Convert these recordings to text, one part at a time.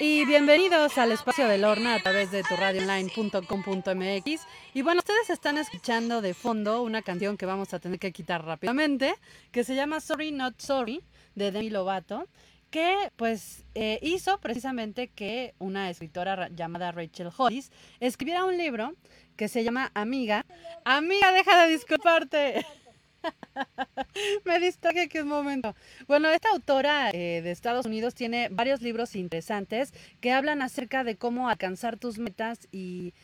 Y bienvenidos al espacio de Lorna a través de tu radioonline.com.mx. Y bueno, ustedes están escuchando de fondo una canción que vamos a tener que quitar rápidamente, que se llama Sorry Not Sorry, de Demi Lovato, que pues eh, hizo precisamente que una escritora llamada Rachel Hollis escribiera un libro que se llama Amiga. Amiga, deja de disculparte. Me distraje aquí un momento. Bueno, esta autora eh, de Estados Unidos tiene varios libros interesantes que hablan acerca de cómo alcanzar tus metas y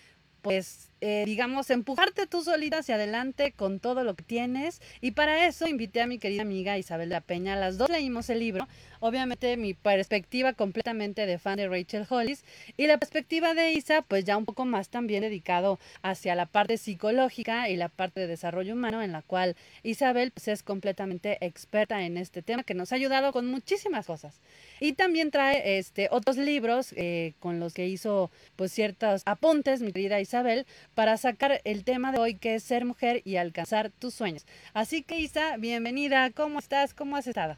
pues eh, digamos, empujarte tú solita hacia adelante con todo lo que tienes. Y para eso invité a mi querida amiga Isabel La Peña. Las dos leímos el libro. Obviamente mi perspectiva completamente de fan de Rachel Hollis. Y la perspectiva de Isa, pues ya un poco más también dedicado hacia la parte psicológica y la parte de desarrollo humano, en la cual Isabel pues, es completamente experta en este tema, que nos ha ayudado con muchísimas cosas. Y también trae este, otros libros eh, con los que hizo pues ciertos apuntes, mi querida Isabel, para sacar el tema de hoy que es ser mujer y alcanzar tus sueños. Así que Isa, bienvenida, ¿cómo estás? ¿Cómo has estado?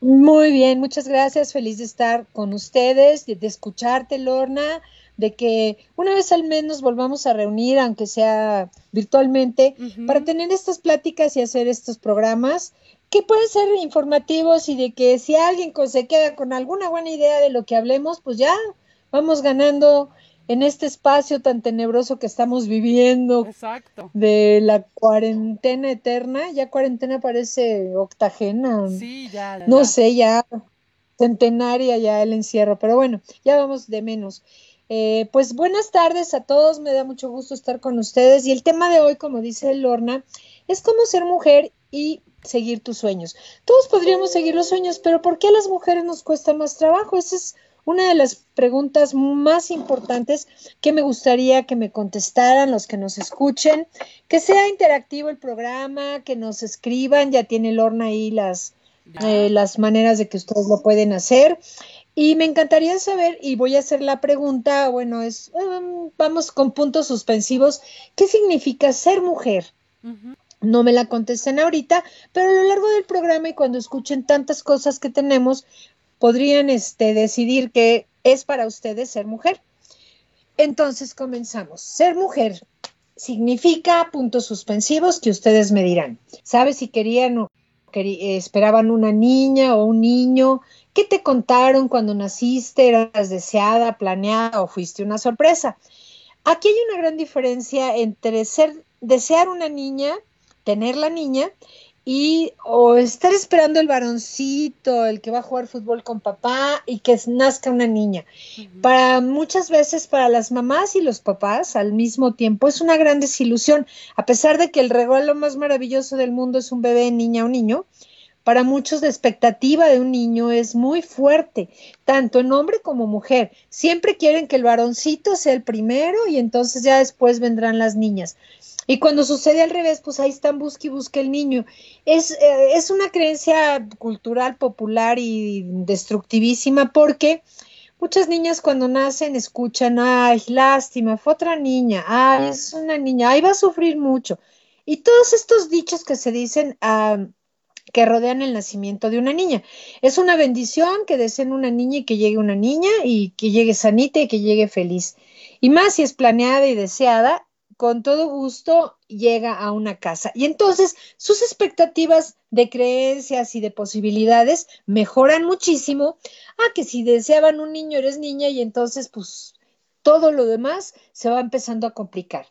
Muy bien, muchas gracias, feliz de estar con ustedes, de, escucharte, Lorna, de que una vez al mes nos volvamos a reunir, aunque sea virtualmente, para tener estas pláticas y hacer estos programas que pueden ser informativos y de que si alguien se queda con alguna buena idea de lo que hablemos, pues ya vamos ganando en este espacio tan tenebroso que estamos viviendo Exacto. de la cuarentena eterna, ya cuarentena parece octagena, sí, ya, no sé, ya centenaria ya el encierro, pero bueno, ya vamos de menos. Eh, pues buenas tardes a todos, me da mucho gusto estar con ustedes y el tema de hoy, como dice Lorna, es cómo ser mujer y seguir tus sueños. Todos podríamos seguir los sueños, pero ¿por qué a las mujeres nos cuesta más trabajo? Esa es una de las preguntas más importantes que me gustaría que me contestaran los que nos escuchen, que sea interactivo el programa, que nos escriban, ya tiene Lorna ahí las, eh, las maneras de que ustedes lo pueden hacer. Y me encantaría saber, y voy a hacer la pregunta, bueno, es, um, vamos con puntos suspensivos, ¿qué significa ser mujer? No me la contesten ahorita, pero a lo largo del programa y cuando escuchen tantas cosas que tenemos, podrían este, decidir que es para ustedes ser mujer. Entonces comenzamos. Ser mujer significa puntos suspensivos que ustedes me dirán. ¿Sabes si querían o esperaban una niña o un niño? ¿Qué te contaron cuando naciste? ¿Eras deseada, planeada o fuiste una sorpresa? Aquí hay una gran diferencia entre ser desear una niña, tener la niña y o estar esperando el varoncito, el que va a jugar fútbol con papá y que nazca una niña. Para muchas veces para las mamás y los papás al mismo tiempo es una gran desilusión, a pesar de que el regalo más maravilloso del mundo es un bebé, niña o niño. Para muchos la expectativa de un niño es muy fuerte, tanto en hombre como mujer. Siempre quieren que el varoncito sea el primero y entonces ya después vendrán las niñas. Y cuando sucede al revés, pues ahí están busque y busque el niño. Es, eh, es una creencia cultural, popular y destructivísima porque muchas niñas cuando nacen escuchan, ay, lástima, fue otra niña, ay, es una niña, ay, va a sufrir mucho. Y todos estos dichos que se dicen que rodean el nacimiento de una niña. Es una bendición que deseen una niña y que llegue una niña y que llegue sanita y que llegue feliz. Y más si es planeada y deseada, con todo gusto llega a una casa. Y entonces sus expectativas de creencias y de posibilidades mejoran muchísimo a que si deseaban un niño eres niña y entonces pues todo lo demás se va empezando a complicar.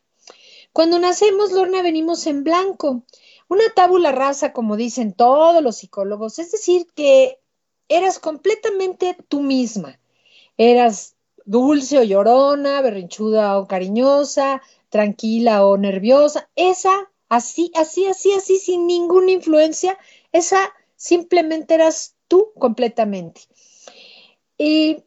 Cuando nacemos, Lorna, venimos en blanco, una tábula rasa, como dicen todos los psicólogos, es decir, que eras completamente tú misma. Eras dulce o llorona, berrinchuda o cariñosa, tranquila o nerviosa, esa así, así, así, así, sin ninguna influencia, esa simplemente eras tú completamente. Y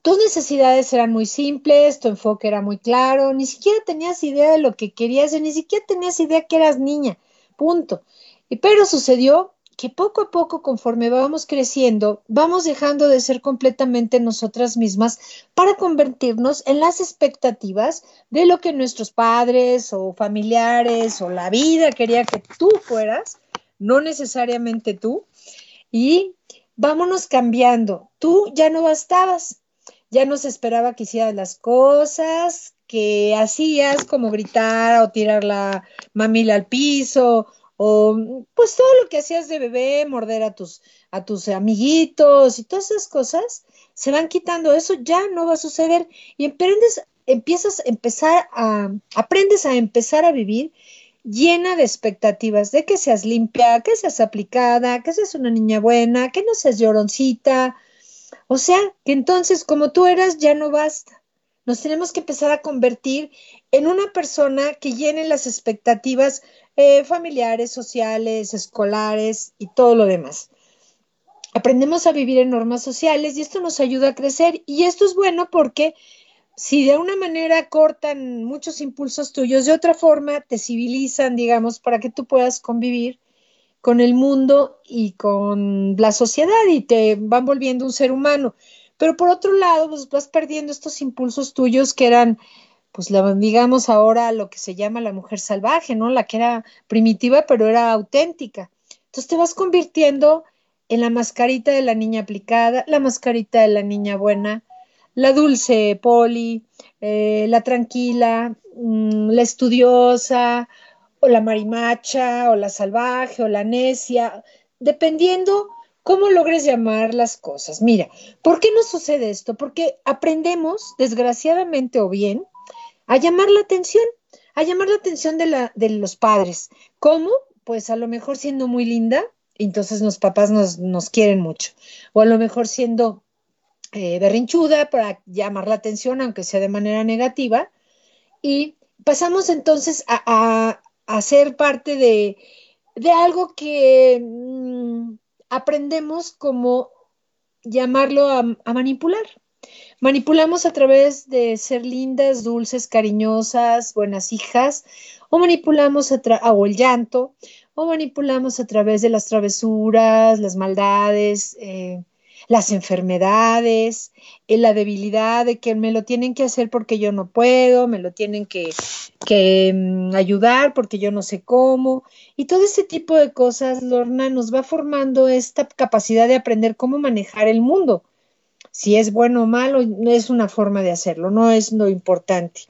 tus necesidades eran muy simples, tu enfoque era muy claro, ni siquiera tenías idea de lo que querías, ni siquiera tenías idea que eras niña, punto. Y pero sucedió que poco a poco, conforme vamos creciendo, vamos dejando de ser completamente nosotras mismas para convertirnos en las expectativas de lo que nuestros padres o familiares o la vida quería que tú fueras, no necesariamente tú. Y vámonos cambiando. Tú ya no bastabas, ya no se esperaba que hicieras las cosas que hacías, como gritar o tirar la mamila al piso, o pues todo lo que hacías de bebé, morder a tus, a tus amiguitos y todas esas cosas, se van quitando. Eso ya no va a suceder y aprendes, empiezas a empezar a, aprendes a empezar a vivir llena de expectativas de que seas limpia, que seas aplicada, que seas una niña buena, que no seas lloroncita. O sea, que entonces como tú eras ya no basta. Nos tenemos que empezar a convertir en una persona que llene las expectativas eh, familiares, sociales, escolares y todo lo demás. Aprendemos a vivir en normas sociales y esto nos ayuda a crecer y esto es bueno porque si de una manera cortan muchos impulsos tuyos, de otra forma te civilizan, digamos, para que tú puedas convivir con el mundo y con la sociedad y te van volviendo un ser humano. Pero por otro lado, pues vas perdiendo estos impulsos tuyos que eran, pues digamos ahora lo que se llama la mujer salvaje, ¿no? La que era primitiva, pero era auténtica. Entonces te vas convirtiendo en la mascarita de la niña aplicada, la mascarita de la niña buena, la dulce poli, eh, la tranquila, mm, la estudiosa, o la marimacha, o la salvaje, o la necia, dependiendo cómo logres llamar las cosas. Mira, ¿por qué nos sucede esto? Porque aprendemos, desgraciadamente o bien, a llamar la atención, a llamar la atención de, la, de los padres. ¿Cómo? Pues a lo mejor siendo muy linda, entonces los papás nos, nos quieren mucho. O a lo mejor siendo eh, berrinchuda para llamar la atención, aunque sea de manera negativa, y pasamos entonces a, a, ser parte de, de algo que mm, aprendemos como llamarlo a, a, manipular. Manipulamos a través de ser lindas, dulces, cariñosas, buenas hijas, o manipulamos a o el llanto, o manipulamos a través de las travesuras, las maldades, eh, las enfermedades, en la debilidad de que me lo tienen que hacer porque yo no puedo, me lo tienen que, que mm, ayudar porque yo no sé cómo. Y todo ese tipo de cosas, Lorna, nos va formando esta capacidad de aprender cómo manejar el mundo. Si es bueno o malo, no es una forma de hacerlo, no es lo importante.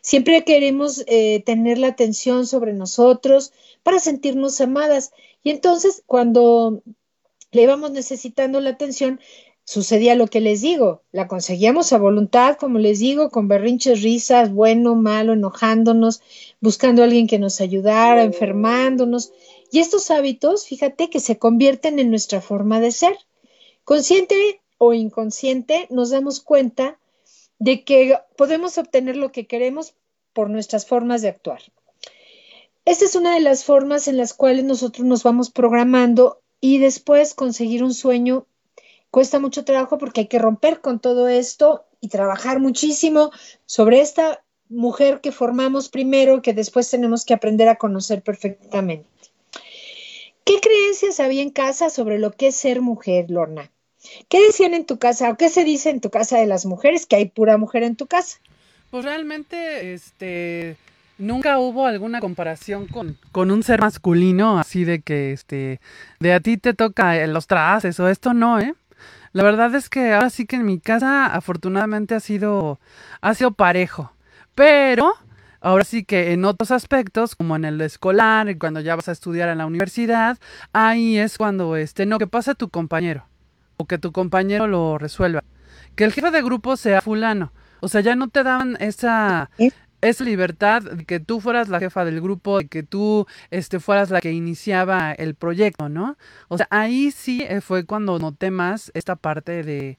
Siempre queremos eh, tener la atención sobre nosotros para sentirnos amadas. Y entonces, cuando le íbamos necesitando la atención, sucedía lo que les digo, la conseguíamos a voluntad, como les digo, con berrinches, risas, bueno, malo, enojándonos, buscando a alguien que nos ayudara, enfermándonos. Y estos hábitos, fíjate que se convierten en nuestra forma de ser. Consciente o inconsciente, nos damos cuenta de que podemos obtener lo que queremos por nuestras formas de actuar. Esta es una de las formas en las cuales nosotros nos vamos programando y después conseguir un sueño cuesta mucho trabajo porque hay que romper con todo esto y trabajar muchísimo sobre esta mujer que formamos primero, que después tenemos que aprender a conocer perfectamente. ¿Qué creencias había en casa sobre lo que es ser mujer, Lorna? ¿Qué decían en tu casa o qué se dice en tu casa de las mujeres? Que hay pura mujer en tu casa. Pues realmente, este, Nunca hubo alguna comparación con, con un ser masculino, así de que, este, de a ti te toca eh, los trastes o esto no, ¿eh? La verdad es que ahora sí que en mi casa afortunadamente ha sido, ha sido parejo, pero ahora sí que en otros aspectos, como en el escolar, cuando ya vas a estudiar en la universidad, ahí es cuando, este, no, que pasa tu compañero, o que tu compañero lo resuelva. Que el jefe de grupo sea fulano. O sea, ya no te dan esa, es libertad de que tú fueras la jefa del grupo, de que tú este, fueras la que iniciaba el proyecto, ¿no? O sea, ahí sí eh, fue cuando noté más esta parte de,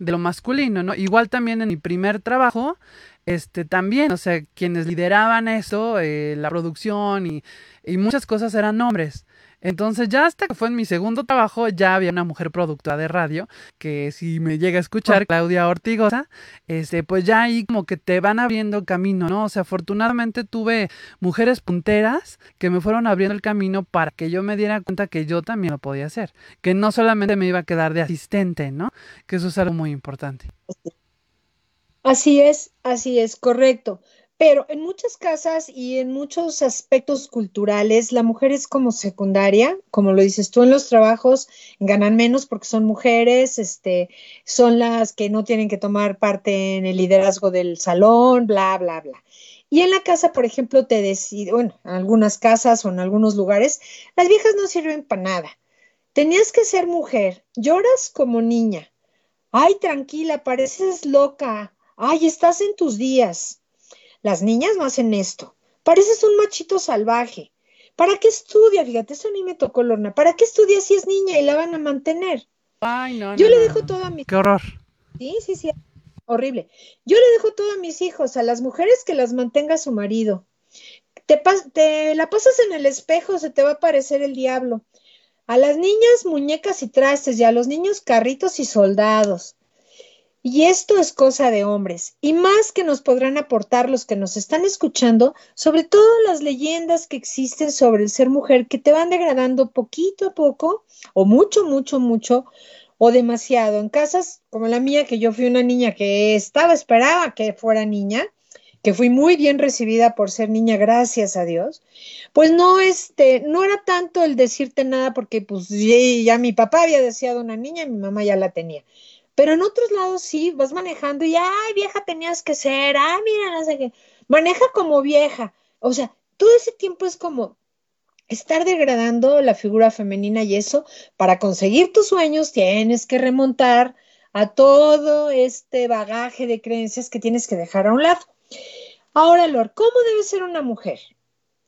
de lo masculino, ¿no? Igual también en mi primer trabajo, este, también, o sea, quienes lideraban eso, eh, la producción y, y muchas cosas eran hombres. Entonces ya hasta que fue en mi segundo trabajo ya había una mujer productora de radio que si me llega a escuchar. Claudia Ortigosa, este, pues ya ahí como que te van abriendo camino, ¿no? O sea, afortunadamente tuve mujeres punteras que me fueron abriendo el camino para que yo me diera cuenta que yo también lo podía hacer, que no solamente me iba a quedar de asistente, ¿no? Que eso es algo muy importante. Así es, así es, correcto. Pero en muchas casas y en muchos aspectos culturales, la mujer es como secundaria, como lo dices tú en los trabajos, ganan menos porque son mujeres, este, son las que no tienen que tomar parte en el liderazgo del salón, bla, bla, bla. Y en la casa, por ejemplo, te decide, bueno, en algunas casas o en algunos lugares, las viejas no sirven para nada. Tenías que ser mujer, lloras como niña. Ay, tranquila, pareces loca. Ay, estás en tus días. Las niñas no hacen esto. Pareces un machito salvaje. ¿Para qué estudia? Fíjate, eso a mí me tocó, Lorna. ¿Para qué estudia si es niña y la van a mantener? Ay, no, Yo no, le dejo no. todo a mis Qué horror. Sí, sí, sí, horrible. Yo le dejo todo a mis hijos, a las mujeres que las mantenga su marido. Te, pas- te la pasas en el espejo, se te va a aparecer el diablo. A las niñas muñecas y trastes y a los niños carritos y soldados. Y esto es cosa de hombres, y más que nos podrán aportar los que nos están escuchando, sobre todo las leyendas que existen sobre el ser mujer que te van degradando poquito a poco, o mucho, mucho, mucho, o demasiado. En casas como la mía, que yo fui una niña que estaba, esperaba que fuera niña, que fui muy bien recibida por ser niña, gracias a Dios, pues no, este, no era tanto el decirte nada porque pues ya, ya mi papá había deseado una niña y mi mamá ya la tenía. Pero en otros lados sí, vas manejando y, ay, vieja tenías que ser, ay, mira, no sé qué. Maneja como vieja. O sea, todo ese tiempo es como estar degradando la figura femenina y eso, para conseguir tus sueños tienes que remontar a todo este bagaje de creencias que tienes que dejar a un lado. Ahora, Lord, ¿cómo debe ser una mujer?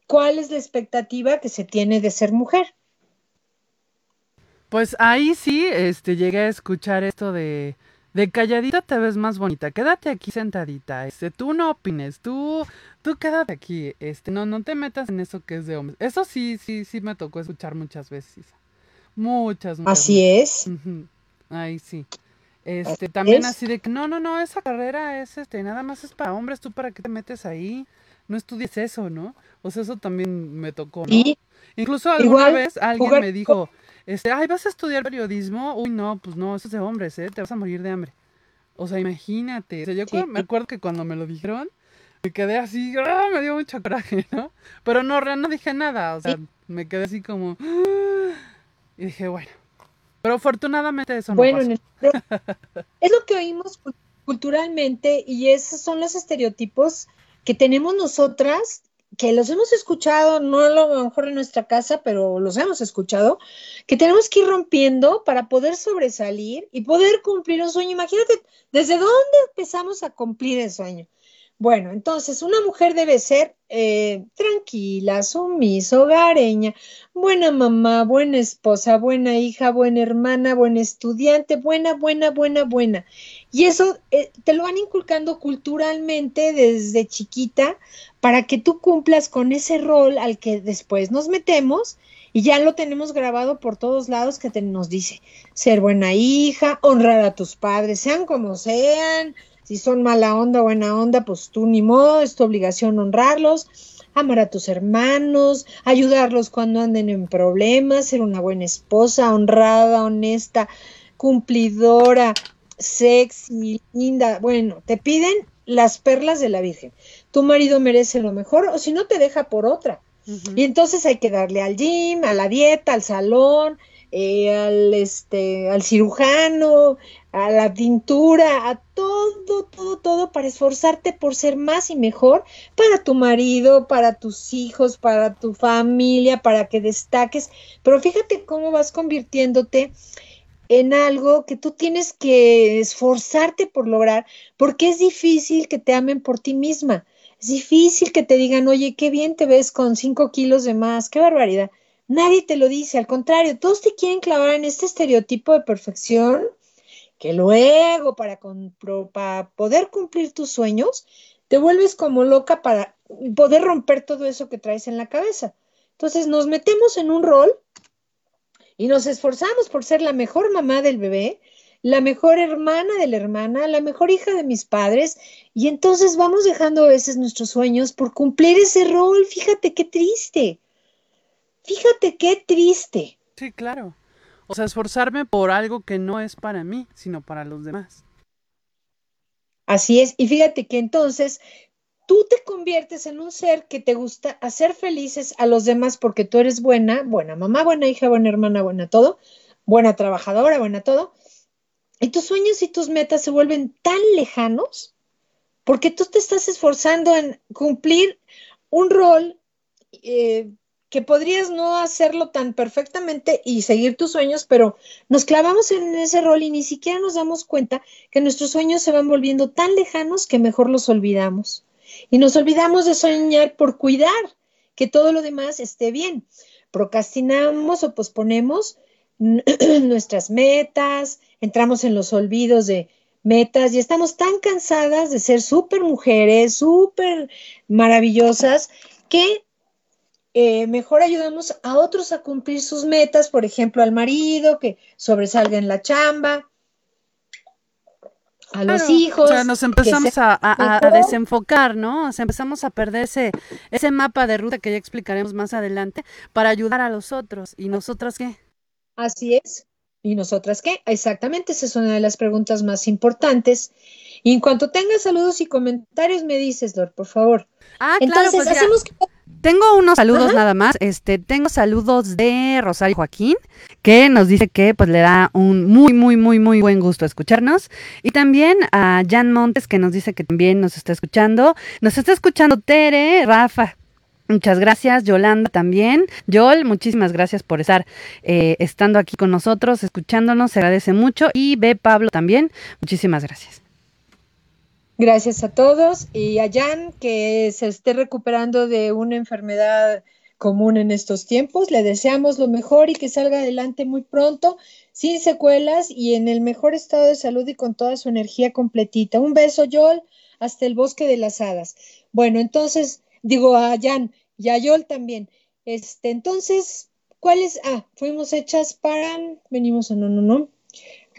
¿Cuál es la expectativa que se tiene de ser mujer? Pues ahí sí, este, llegué a escuchar esto de, de calladita te ves más bonita, quédate aquí sentadita, este, tú no opines, tú, tú quédate aquí, este, no, no te metas en eso que es de hombres. Eso sí, sí, sí me tocó escuchar muchas veces. Muchas, muchas. Así es. Ahí sí. Este, también es. así de que no, no, no, esa carrera es este, nada más es para hombres, tú para qué te metes ahí, no estudies eso, ¿no? O sea, eso también me tocó, ¿no? Y Incluso alguna igual, vez alguien jugar me dijo, este, ay, ¿vas a estudiar periodismo? Uy, no, pues no, eso es de hombres, ¿eh? Te vas a morir de hambre. O sea, imagínate. O sea, yo Sí. me acuerdo que cuando me lo dijeron, me quedé así, ¡ah! me dio mucho coraje, ¿no? Pero no, no dije nada, o sea, me quedé así como, ¡ah! y dije, bueno. Pero afortunadamente eso no Bueno, pasó. en el- es lo que oímos cul- culturalmente y esos son los estereotipos que tenemos nosotras, que los hemos escuchado, no a lo mejor en nuestra casa, pero los hemos escuchado, que tenemos que ir rompiendo para poder sobresalir y poder cumplir un sueño. Imagínate, ¿desde dónde empezamos a cumplir el sueño? Bueno, entonces una mujer debe ser eh, tranquila, sumisa, hogareña, buena mamá, buena esposa, buena hija, buena hermana, buena estudiante, buena, buena, buena, buena. Y eso eh, te lo van inculcando culturalmente desde chiquita para que tú cumplas con ese rol al que después nos metemos y ya lo tenemos grabado por todos lados que te, nos dice ser buena hija, honrar a tus padres, sean como sean, si son mala onda o buena onda, pues tú ni modo, es tu obligación honrarlos, amar a tus hermanos, ayudarlos cuando anden en problemas, ser una buena esposa, honrada, honesta, cumplidora, sexy, linda. Bueno, te piden las perlas de la Virgen. Tu marido merece lo mejor o si no te deja por otra. Y entonces hay que darle al gym, a la dieta, al salón, eh, al, este, al cirujano, a la pintura, a todo, todo, todo para esforzarte por ser más y mejor para tu marido, para tus hijos, para tu familia, para que destaques. Pero fíjate cómo vas convirtiéndote en algo que tú tienes que esforzarte por lograr, porque es difícil que te amen por ti misma. Es difícil que te digan, oye, qué bien te ves con cinco kilos de más, qué barbaridad. Nadie te lo dice, al contrario, todos te quieren clavar en este estereotipo de perfección que luego para, para poder cumplir tus sueños, te vuelves como loca para poder romper todo eso que traes en la cabeza. Entonces nos metemos en un rol y nos esforzamos por ser la mejor mamá del bebé, la mejor hermana de la hermana, la mejor hija de mis padres, y entonces vamos dejando a veces nuestros sueños por cumplir ese rol. Fíjate qué triste. Fíjate qué triste. Sí, claro. O sea, esforzarme por algo que no es para mí, sino para los demás. Así es. Y fíjate que entonces tú te conviertes en un ser que te gusta hacer felices a los demás porque tú eres buena, buena mamá, buena hija, buena hermana, buena todo, buena trabajadora, buena todo, y tus sueños y tus metas se vuelven tan lejanos porque tú te estás esforzando en cumplir un rol eh, que podrías no hacerlo tan perfectamente y seguir tus sueños, pero nos clavamos en ese rol y ni siquiera nos damos cuenta que nuestros sueños se van volviendo tan lejanos que mejor los olvidamos. Y nos olvidamos de soñar por cuidar que todo lo demás esté bien. Procrastinamos o posponemos nuestras metas, entramos en los olvidos de metas y estamos tan cansadas de ser súper mujeres, súper maravillosas, que eh, mejor ayudamos a otros a cumplir sus metas, por ejemplo, al marido que sobresalga en la chamba, a los hijos. O sea, nos empezamos a, desenfocar, ¿no? O sea, empezamos a perder ese, ese mapa de ruta que ya explicaremos más adelante para ayudar a los otros. ¿Y nosotras qué? Así es. ¿Y nosotras qué? Exactamente, esa es una de las preguntas más importantes. Y en cuanto tengas saludos y comentarios, me dices, Dor, por favor. Ah, claro, Entonces, pues hacemos tengo unos saludos nada más. Este, tengo saludos de Rosario Joaquín, que nos dice que pues le da un muy, muy, muy, muy buen gusto escucharnos. Y también a Jan Montes, que nos dice que también nos está escuchando. Nos está escuchando Tere, Rafa, Muchas gracias, Yolanda también. Yol, muchísimas gracias por estar eh, estando aquí con nosotros, escuchándonos, se agradece mucho. Y B. Pablo también, muchísimas gracias. Gracias a todos y a Jan, que se esté recuperando de una enfermedad común en estos tiempos. Le deseamos lo mejor y que salga adelante muy pronto, sin secuelas y en el mejor estado de salud y con toda su energía completita. Un beso, Yol, hasta el bosque de las hadas. Bueno, entonces, digo a Jan y a Yol también. Este, entonces, ¿cuáles? Ah, fuimos hechas para, venimos o no, no, no.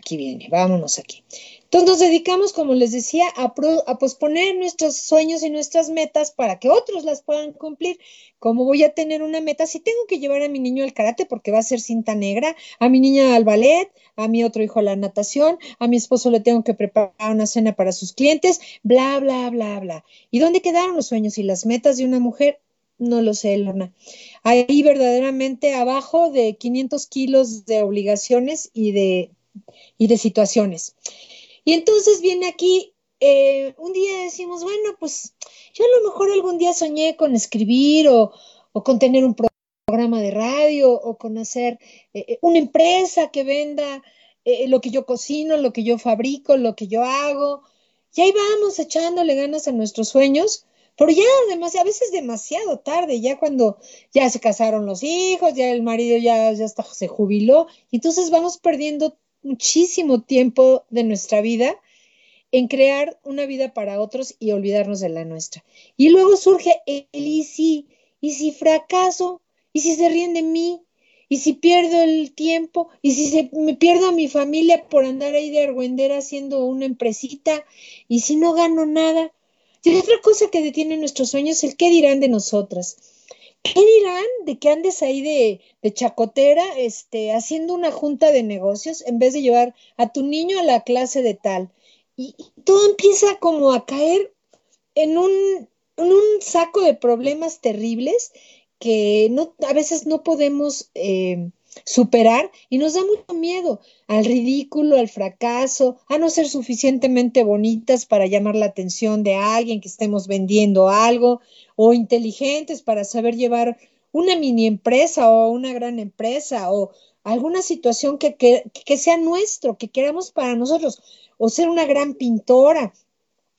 Aquí viene, vámonos aquí. Entonces nos dedicamos, como les decía, a, posponer nuestros sueños y nuestras metas para que otros las puedan cumplir. ¿Cómo voy a tener una meta? Si tengo que llevar a mi niño al karate porque va a ser cinta negra, a mi niña al ballet, a mi otro hijo a la natación, a mi esposo le tengo que preparar una cena para sus clientes, bla, bla, bla, bla. ¿Y dónde quedaron los sueños y las metas de una mujer? No lo sé, Lorna. Ahí verdaderamente abajo de 500 kilos de obligaciones y de, y de situaciones. Y entonces viene aquí, eh, un día decimos, bueno, pues yo a lo mejor algún día soñé con escribir o, con tener un programa de radio o con hacer eh, eh, una empresa que venda lo que yo cocino, lo que yo fabrico, lo que yo hago. Y ahí vamos echándole ganas a nuestros sueños, pero ya además, a veces demasiado tarde, ya cuando ya se casaron los hijos, ya el marido ya, ya se jubiló, y entonces vamos perdiendo muchísimo tiempo de nuestra vida en crear una vida para otros y olvidarnos de la nuestra. Y luego surge el y si, y si fracaso, y si se ríen de mí, y si pierdo el tiempo, y si se, me pierdo a mi familia por andar ahí de argüendera haciendo una empresita, y si no gano nada. Y otra cosa que detiene nuestros sueños es el qué dirán de nosotras. ¿Qué dirán de que andes ahí de, chacotera, este, haciendo una junta de negocios en vez de llevar a tu niño a la clase de tal? Y, todo empieza como a caer en un, un saco de problemas terribles que no, a veces no podemos eh, superar y nos da mucho miedo al ridículo, al fracaso, a no ser suficientemente bonitas para llamar la atención de alguien que estemos vendiendo algo o inteligentes para saber llevar una mini empresa o una gran empresa o alguna situación que, que, sea nuestro, que queramos para nosotros, o ser una gran pintora,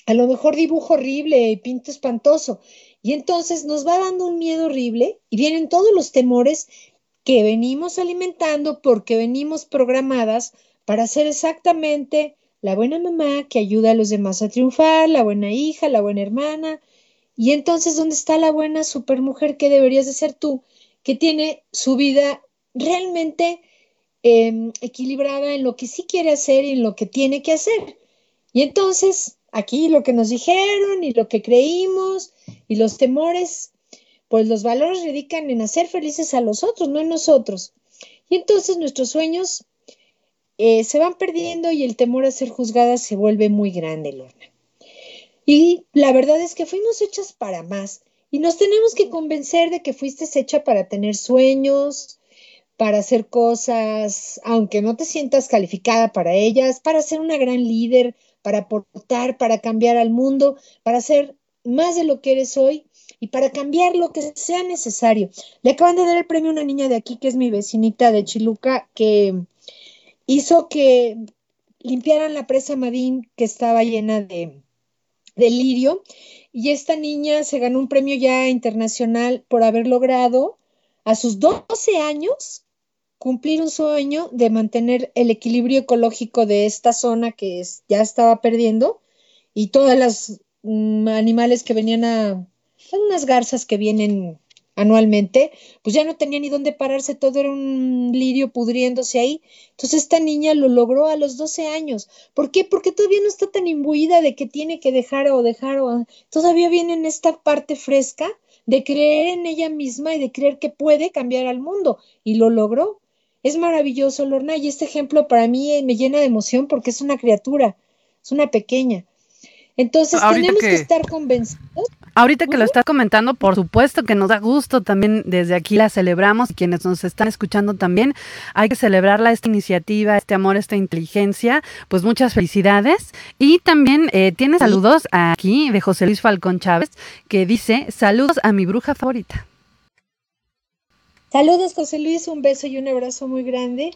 a lo mejor dibujo horrible y pinto espantoso. Y entonces nos va dando un miedo horrible y vienen todos los temores que venimos alimentando porque venimos programadas para ser exactamente la buena mamá que ayuda a los demás a triunfar, la buena hija, la buena hermana, y entonces, ¿dónde está la buena supermujer que deberías de ser tú, que tiene su vida realmente em, equilibrada en lo que sí quiere hacer y en lo que tiene que hacer? Y entonces, aquí lo que nos dijeron y lo que creímos y los temores, pues los valores radican en hacer felices a los otros, no en nosotros. Y entonces nuestros sueños eh, se van perdiendo y el temor a ser juzgada se vuelve muy grande, Lorna. Y la verdad es que fuimos hechas para más. Y nos tenemos que convencer de que fuiste hecha para tener sueños, para hacer cosas, aunque no te sientas calificada para ellas, para ser una gran líder, para aportar, para cambiar al mundo, para ser más de lo que eres hoy y para cambiar lo que sea necesario. Le acaban de dar el premio a una niña de aquí, que es mi vecinita de Chiluca, que hizo que limpiaran la presa Madín, que estaba llena de, de lirio, y esta niña se ganó un premio ya internacional por haber logrado a sus 12 años cumplir un sueño de mantener el equilibrio ecológico de esta zona que ya estaba perdiendo y todas las mm, animales que venían a, unas garzas que vienen anualmente, pues ya no tenía ni dónde pararse, todo era un lirio pudriéndose ahí. Entonces esta niña lo logró a los 12 años. ¿Por qué? Porque todavía no está tan imbuida de que tiene que dejar o dejar o todavía viene en esta parte fresca de creer en ella misma y de creer que puede cambiar al mundo y lo logró. Es maravilloso, Lorna, y este ejemplo para mí me llena de emoción porque es una criatura, es una pequeña. Entonces tenemos que estar convencidos Ahorita que lo estás comentando, por supuesto que nos da gusto también desde aquí la celebramos quienes nos están escuchando también. Hay que celebrarla, esta iniciativa, este amor, esta inteligencia. Pues muchas felicidades. Y también eh, tiene saludos aquí de José Luis Falcón Chávez que dice saludos a mi bruja favorita. Saludos José Luis, un beso y un abrazo muy grande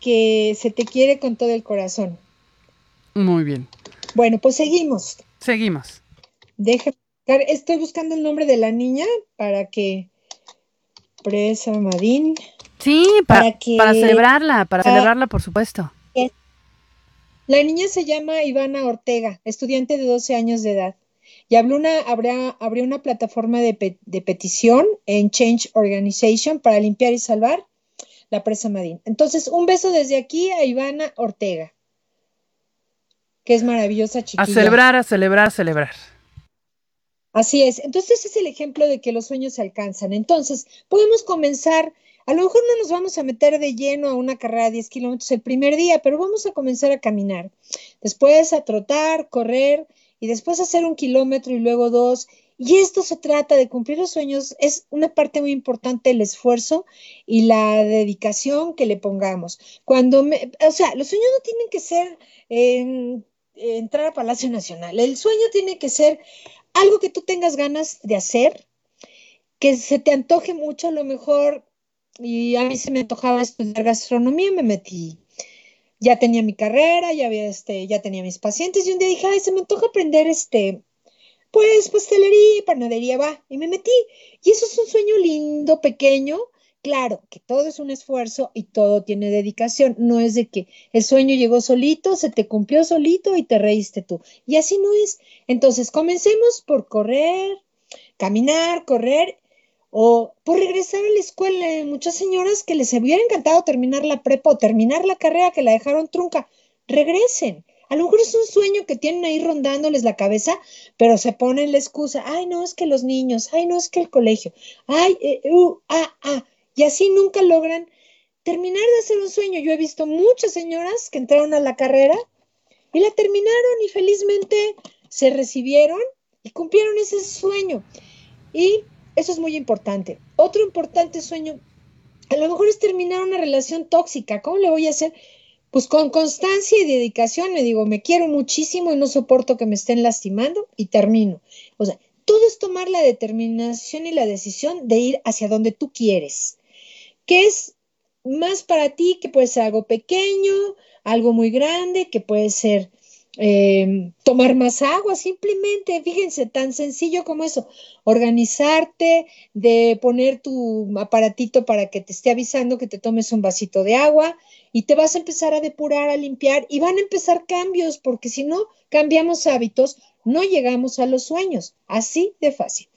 que se te quiere con todo el corazón. Muy bien. Bueno, pues seguimos. Seguimos. Déjame Estoy buscando el nombre de la niña para que. Presa Madín. Sí, para, para celebrarla, para celebrarla, por supuesto. La niña se llama Ivana Ortega, estudiante de 12 años de edad. Y abrió una, abrió una plataforma de, de, petición en Change Organization para limpiar y salvar la presa Madín. Entonces, un beso desde aquí a Ivana Ortega, que es maravillosa chiquilla. A celebrar, a celebrar, a celebrar. Así es. Entonces es el ejemplo de que los sueños se alcanzan. Entonces, podemos comenzar, a lo mejor no nos vamos a meter de lleno a una carrera de 10 kilómetros el primer día, pero vamos a comenzar a caminar. Después a trotar, correr y después hacer un kilómetro y luego dos. Y esto se trata de cumplir los sueños, es una parte muy importante el esfuerzo y la dedicación que le pongamos. Cuando, me, o sea, los sueños no tienen que ser entrar a Palacio Nacional, el sueño tiene que ser algo que tú tengas ganas de hacer, que se te antoje mucho, a lo mejor, y a mí se me antojaba estudiar gastronomía, me metí. Ya tenía mi carrera, ya había este, ya tenía mis pacientes, y un día dije, ay, se me antoja aprender este, pues pastelería panadería, va, y me metí. Y eso es un sueño lindo, pequeño, Claro que todo es un esfuerzo y todo tiene dedicación. No es de que el sueño llegó solito, se te cumplió solito y te reíste tú. Y así no es. Entonces, comencemos por correr, caminar, correr o por regresar a la escuela. Hay muchas señoras que les hubiera encantado terminar la prepa o terminar la carrera que la dejaron trunca. Regresen. A lo mejor es un sueño que tienen ahí rondándoles la cabeza, pero se ponen la excusa. Ay, no, es que los niños. Ay, no, es que el colegio. Ay, eh, uh, ah, ah y así nunca logran terminar de hacer un sueño. Yo he visto muchas señoras que entraron a la carrera y la terminaron y felizmente se recibieron y cumplieron ese sueño. Y eso es muy importante. Otro importante sueño, a lo mejor es terminar una relación tóxica. ¿Cómo le voy a hacer? Pues con constancia y dedicación, me digo, me quiero muchísimo y no soporto que me estén lastimando y termino. O sea, todo es tomar la determinación y la decisión de ir hacia donde tú quieres. ¿Qué es más para ti? Que puede ser algo pequeño, algo muy grande, que puede ser eh, tomar más agua, simplemente, fíjense, tan sencillo como eso, organizarte, de poner tu aparatito para que te esté avisando que te tomes un vasito de agua y te vas a empezar a depurar, a limpiar y van a empezar cambios, porque si no cambiamos hábitos, no llegamos a los sueños, así de fácil.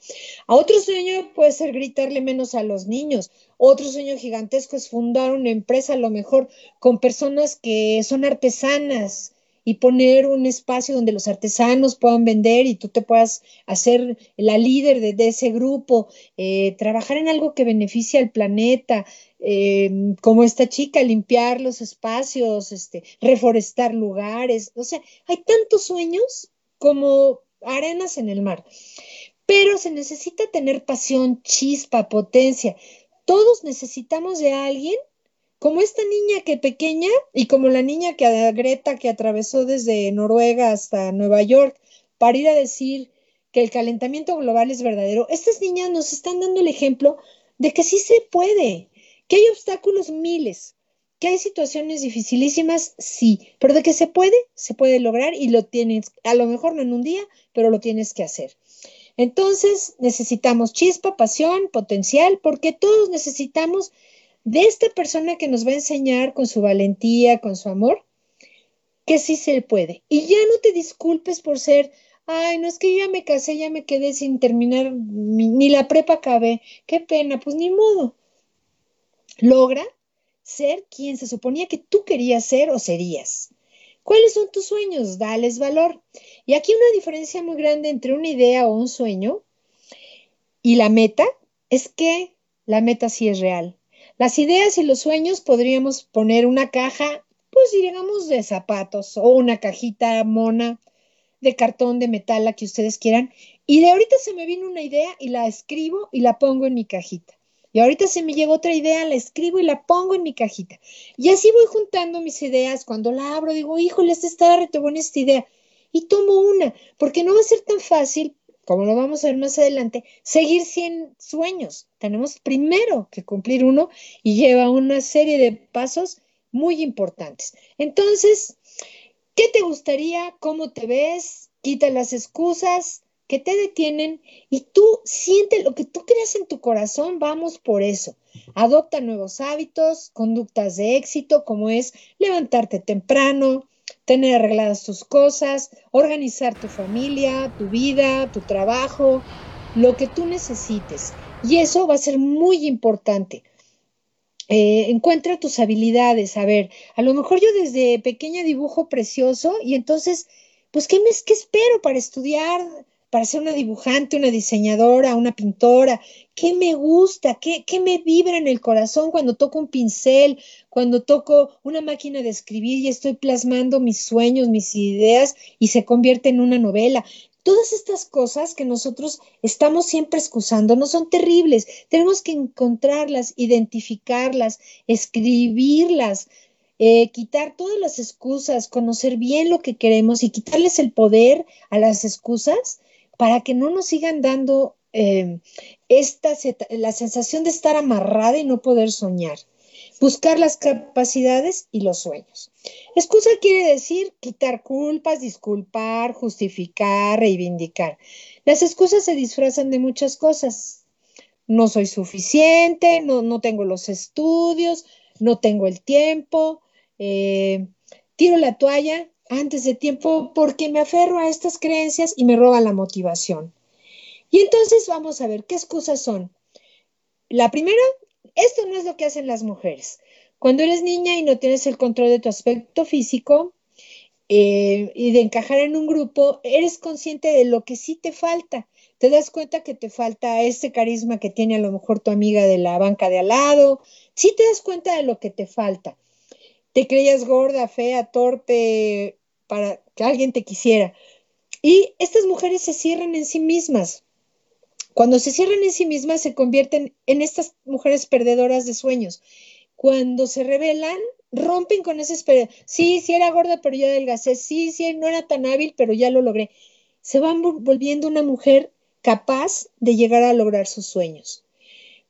A otro sueño puede ser gritarle menos a los niños. Otro sueño gigantesco es fundar una empresa, a lo mejor con personas que son artesanas y poner un espacio donde los artesanos puedan vender y tú te puedas hacer la líder de, ese grupo, eh, trabajar en algo que beneficie al planeta, eh, como esta chica, limpiar los espacios, este, reforestar lugares. O sea, hay tantos sueños como arenas en el mar. Pero se necesita tener pasión, chispa, potencia. Todos necesitamos de alguien como esta niña que pequeña y como la niña que Greta que atravesó desde Noruega hasta Nueva York para ir a decir que el calentamiento global es verdadero, estas niñas nos están dando el ejemplo de que sí se puede, que hay obstáculos miles, que hay situaciones dificilísimas, sí, pero de que se puede, se puede lograr y lo tienes, a lo mejor no en un día, pero lo tienes que hacer. Entonces necesitamos chispa, pasión, potencial, porque todos necesitamos de esta persona que nos va a enseñar con su valentía, con su amor, que sí se puede. Y ya no te disculpes por ser, ay, no es que ya me casé, ya me quedé sin terminar, ni la prepa acabé, qué pena, pues ni modo. Logra ser quien se suponía que tú querías ser o serías. ¿Cuáles son tus sueños? Dales valor. Y aquí una diferencia muy grande entre una idea o un sueño y la meta es que la meta sí es real. Las ideas y los sueños podríamos poner una caja, pues digamos de zapatos o una cajita mona de cartón, de metal, la que ustedes quieran. Y de ahorita se me viene una idea y la escribo y la pongo en mi cajita. Y ahorita se me llegó otra idea, la escribo y la pongo en mi cajita. Y así voy juntando mis ideas. Cuando la abro, digo, híjole, esta está re esta idea. Y tomo una, porque no va a ser tan fácil como lo vamos a ver más adelante, seguir 100 sueños. Tenemos primero que cumplir uno y lleva una serie de pasos muy importantes. Entonces, ¿qué te gustaría? ¿Cómo te ves? Quita las excusas que te detienen y tú siente lo que tú creas en tu corazón, vamos por eso. Adopta nuevos hábitos, conductas de éxito, como es levantarte temprano, tener arregladas tus cosas, organizar tu familia, tu vida, tu trabajo, lo que tú necesites. Y eso va a ser muy importante. Eh, encuentra tus habilidades. A ver, a lo mejor yo desde pequeña dibujo precioso y entonces, pues, ¿qué, me, qué espero para estudiar? Para ser una dibujante, una diseñadora, una pintora, qué me gusta, qué, qué me vibra en el corazón cuando toco un pincel, cuando toco una máquina de escribir y estoy plasmando mis sueños, mis ideas y se convierte en una novela. Todas estas cosas que nosotros estamos siempre excusando no son terribles. Tenemos que encontrarlas, identificarlas, escribirlas, eh, quitar todas las excusas, conocer bien lo que queremos y quitarles el poder a las excusas para que no nos sigan dando eh, esta, la sensación de estar amarrada y no poder soñar. Buscar las capacidades y los sueños. Excusa quiere decir quitar culpas, disculpar, justificar, reivindicar. Las excusas se disfrazan de muchas cosas. No soy suficiente, no, no tengo los estudios, no tengo el tiempo, eh, tiro la toalla, antes de tiempo porque me aferro a estas creencias y me roban la motivación. Y entonces vamos a ver qué excusas son. La primera, esto no es lo que hacen las mujeres. Cuando eres niña y no tienes el control de tu aspecto físico eh, y de encajar en un grupo, eres consciente de lo que sí te falta. Te das cuenta que te falta ese carisma que tiene a lo mejor tu amiga de la banca de al lado. Sí te das cuenta de lo que te falta te creías gorda, fea, torpe, para que alguien te quisiera. Y estas mujeres se cierran en sí mismas. Cuando se cierran en sí mismas, se convierten en estas mujeres perdedoras de sueños. Cuando se rebelan, rompen con esa esperanza. Sí, sí era gorda, pero ya adelgacé. Sí, sí, no era tan hábil, pero ya lo logré. Se van volviendo una mujer capaz de llegar a lograr sus sueños.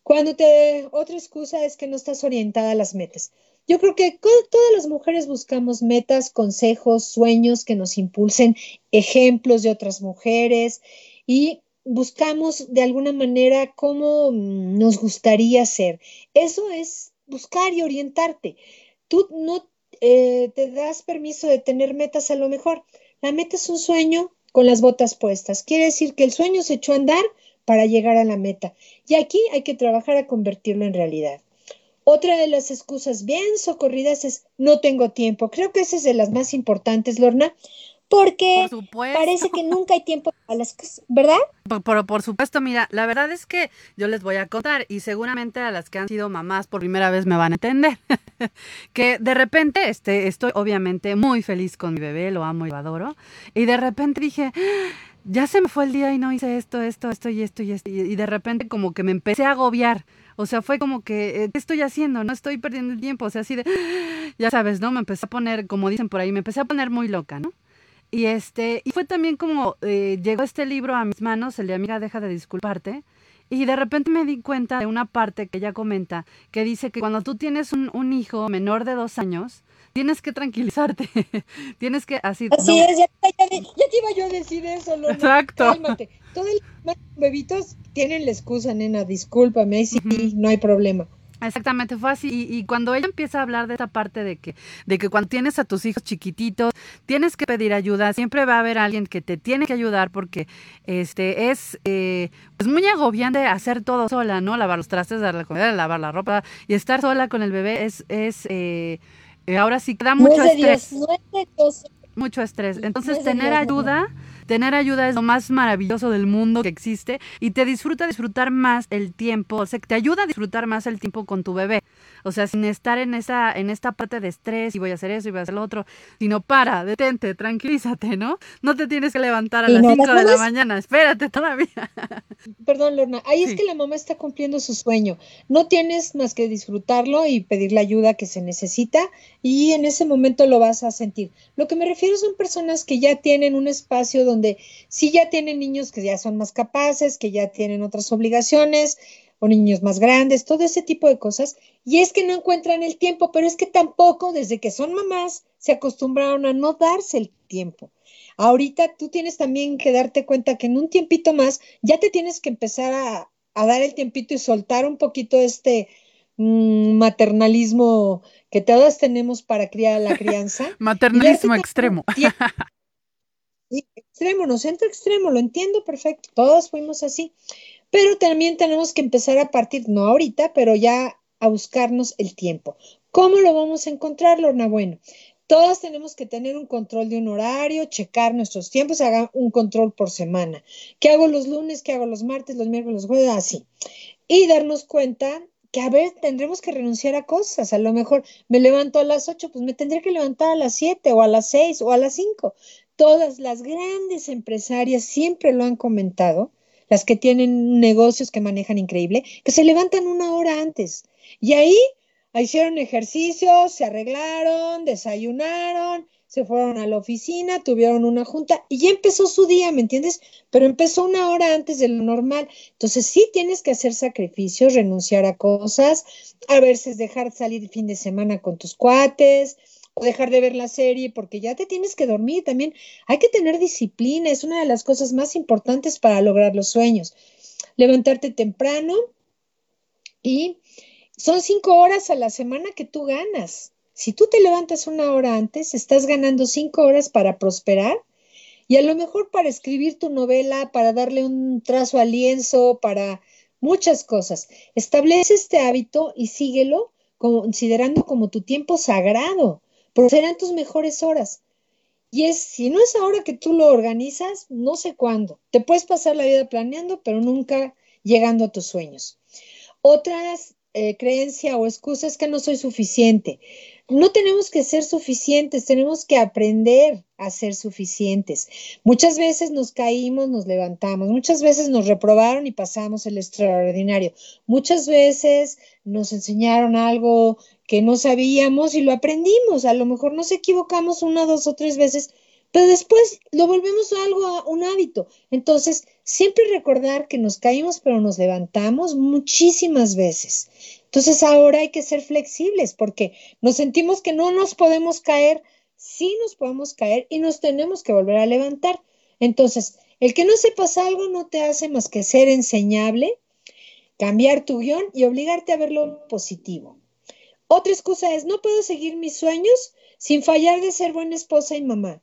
Cuando te otra excusa es que no estás orientada a las metas. Yo creo que todas las mujeres buscamos metas, consejos, sueños que nos impulsen, ejemplos de otras mujeres y buscamos de alguna manera cómo nos gustaría ser. Eso es buscar y orientarte. Tú no eh, te das permiso de tener metas a lo mejor. La meta es un sueño con las botas puestas. Quiere decir que el sueño se echó a andar para llegar a la meta. Y aquí hay que trabajar a convertirlo en realidad. Otra de las excusas bien socorridas es no tengo tiempo. Creo que esa es de las más importantes, Lorna, porque parece que nunca hay tiempo para las cosas, ¿verdad? Por, por, supuesto, mira, la verdad es que yo les voy a contar y seguramente a las que han sido mamás por primera vez me van a entender que de repente este, estoy obviamente muy feliz con mi bebé, lo amo y lo adoro y de repente dije, ya se me fue el día y no hice esto, esto, esto y esto y esto y de repente como que me empecé a agobiar. O sea, fue como que, eh, ¿qué estoy haciendo? No estoy perdiendo el tiempo. O sea, así de, ya sabes, ¿no? Me empecé a poner, como dicen por ahí, me empecé a poner muy loca, ¿no? Y este, y fue también como eh, llegó este libro a mis manos, el de Amiga deja de disculparte, y de repente me di cuenta de una parte que ella comenta, que dice que cuando tú tienes un, un hijo menor de dos años, tienes que tranquilizarte, tienes que así. Así es, ya, ya, te iba yo a decir eso. Exacto. Cálmate. Todo el bebitos tienen la excusa, nena, discúlpame, ahí sí, no hay problema. Exactamente, fue así. Y, cuando ella empieza a hablar de esa parte de que, de que cuando tienes a tus hijos chiquititos, tienes que pedir ayuda, siempre va a haber alguien que te tiene que ayudar porque este es eh, pues muy agobiante hacer todo sola, ¿no? Lavar los trastes, dar la comida, lavar la ropa y estar sola con el bebé es, es eh, ahora sí da mucho estrés. Mucho estrés. Entonces, tener ayuda Tener ayuda es lo más maravilloso del mundo que existe y te disfruta disfrutar más el tiempo, o sea, te ayuda a disfrutar más el tiempo con tu bebé. O sea, sin estar en esa en esta parte de estrés y voy a hacer eso y voy a hacer lo otro, sino para, detente, tranquilízate, ¿no? No te tienes que levantar a las 5 de la mañana, espérate todavía. Perdón, Lorna, ahí es que la mamá está cumpliendo su sueño. No tienes más que disfrutarlo y pedir la ayuda que se necesita y en ese momento lo vas a sentir. Lo que me refiero son personas que ya tienen un espacio donde donde sí ya tienen niños que ya son más capaces, que ya tienen otras obligaciones, o niños más grandes, todo ese tipo de cosas, y es que no encuentran el tiempo, pero es que tampoco desde que son mamás se acostumbraron a no darse el tiempo. Ahorita tú tienes también que darte cuenta que en un tiempito más ya te tienes que empezar a, dar el tiempito y soltar un poquito este mm, maternalismo que todas tenemos para criar a la crianza. maternalismo extremo. extremo, no centro extremo, lo entiendo perfecto, todos fuimos así, pero también tenemos que empezar a partir, no ahorita, pero ya a buscarnos el tiempo. ¿Cómo lo vamos a encontrar, Lorna? Bueno, todos tenemos que tener un control de un horario, checar nuestros tiempos, haga un control por semana. ¿Qué hago los lunes? ¿Qué hago los martes, los miércoles, los jueves? Así. Y darnos cuenta que a ver, tendremos que renunciar a cosas. A lo mejor me levanto a las 8, pues me tendré que levantar a las 7 o a las 6 o a las 5 todas las grandes empresarias siempre lo han comentado, las que tienen negocios que manejan increíble, que se levantan una hora antes. Y ahí hicieron ejercicio, se arreglaron, desayunaron, se fueron a la oficina, tuvieron una junta y ya empezó su día, ¿me entiendes? Pero empezó una hora antes de lo normal. Entonces sí tienes que hacer sacrificios, renunciar a cosas, a veces dejar salir el fin de semana con tus cuates, dejar de ver la serie porque ya te tienes que dormir. También hay que tener disciplina, es una de las cosas más importantes para lograr los sueños. Levantarte temprano y son cinco horas a la semana que tú ganas. Si tú te levantas una hora antes, estás ganando cinco horas para prosperar y a lo mejor para escribir tu novela, para darle un trazo al lienzo, para muchas cosas. Establece este hábito y síguelo considerando como tu tiempo sagrado pero serán tus mejores horas. Y es, si no es ahora que tú lo organizas, no sé cuándo. Te puedes pasar la vida planeando, pero nunca llegando a tus sueños. Otras eh, creencia o excusa es que no soy suficiente. No tenemos que ser suficientes, tenemos que aprender a ser suficientes. Muchas veces nos caímos, nos levantamos, muchas veces nos reprobaron y pasamos el extraordinario. Muchas veces nos enseñaron algo que no sabíamos y lo aprendimos. A lo mejor nos equivocamos una, dos o tres veces, pero después lo volvemos a algo, un hábito. Entonces, siempre recordar que nos caímos, pero nos levantamos muchísimas veces. Entonces, ahora hay que ser flexibles porque nos sentimos que no nos podemos caer, sí nos podemos caer y nos tenemos que volver a levantar. Entonces, el que no sepas algo no te hace más que ser enseñable, cambiar tu guion y obligarte a verlo positivo. Otra excusa es, no puedo seguir mis sueños sin fallar de ser buena esposa y mamá.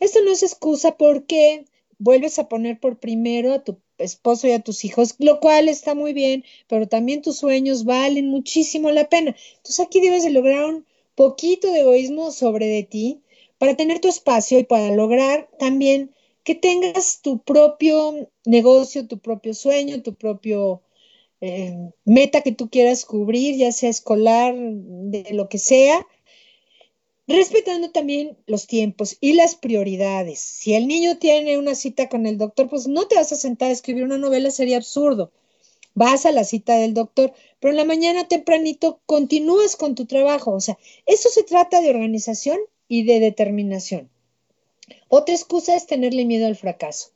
Esto no es excusa porque vuelves a poner por primero a tu esposo y a tus hijos, lo cual está muy bien, pero también tus sueños valen muchísimo la pena. Entonces aquí debes de lograr un poquito de egoísmo sobre de ti, para tener tu espacio y para lograr también que tengas tu propio negocio, tu propio sueño, tu propio eh, meta que tú quieras cubrir, ya sea escolar, de lo que sea, respetando también los tiempos y las prioridades. Si el niño tiene una cita con el doctor, pues no te vas a sentar a escribir una novela, sería absurdo. Vas a la cita del doctor, pero en la mañana tempranito continúas con tu trabajo. O sea, eso se trata de organización y de determinación. Otra excusa es tenerle miedo al fracaso.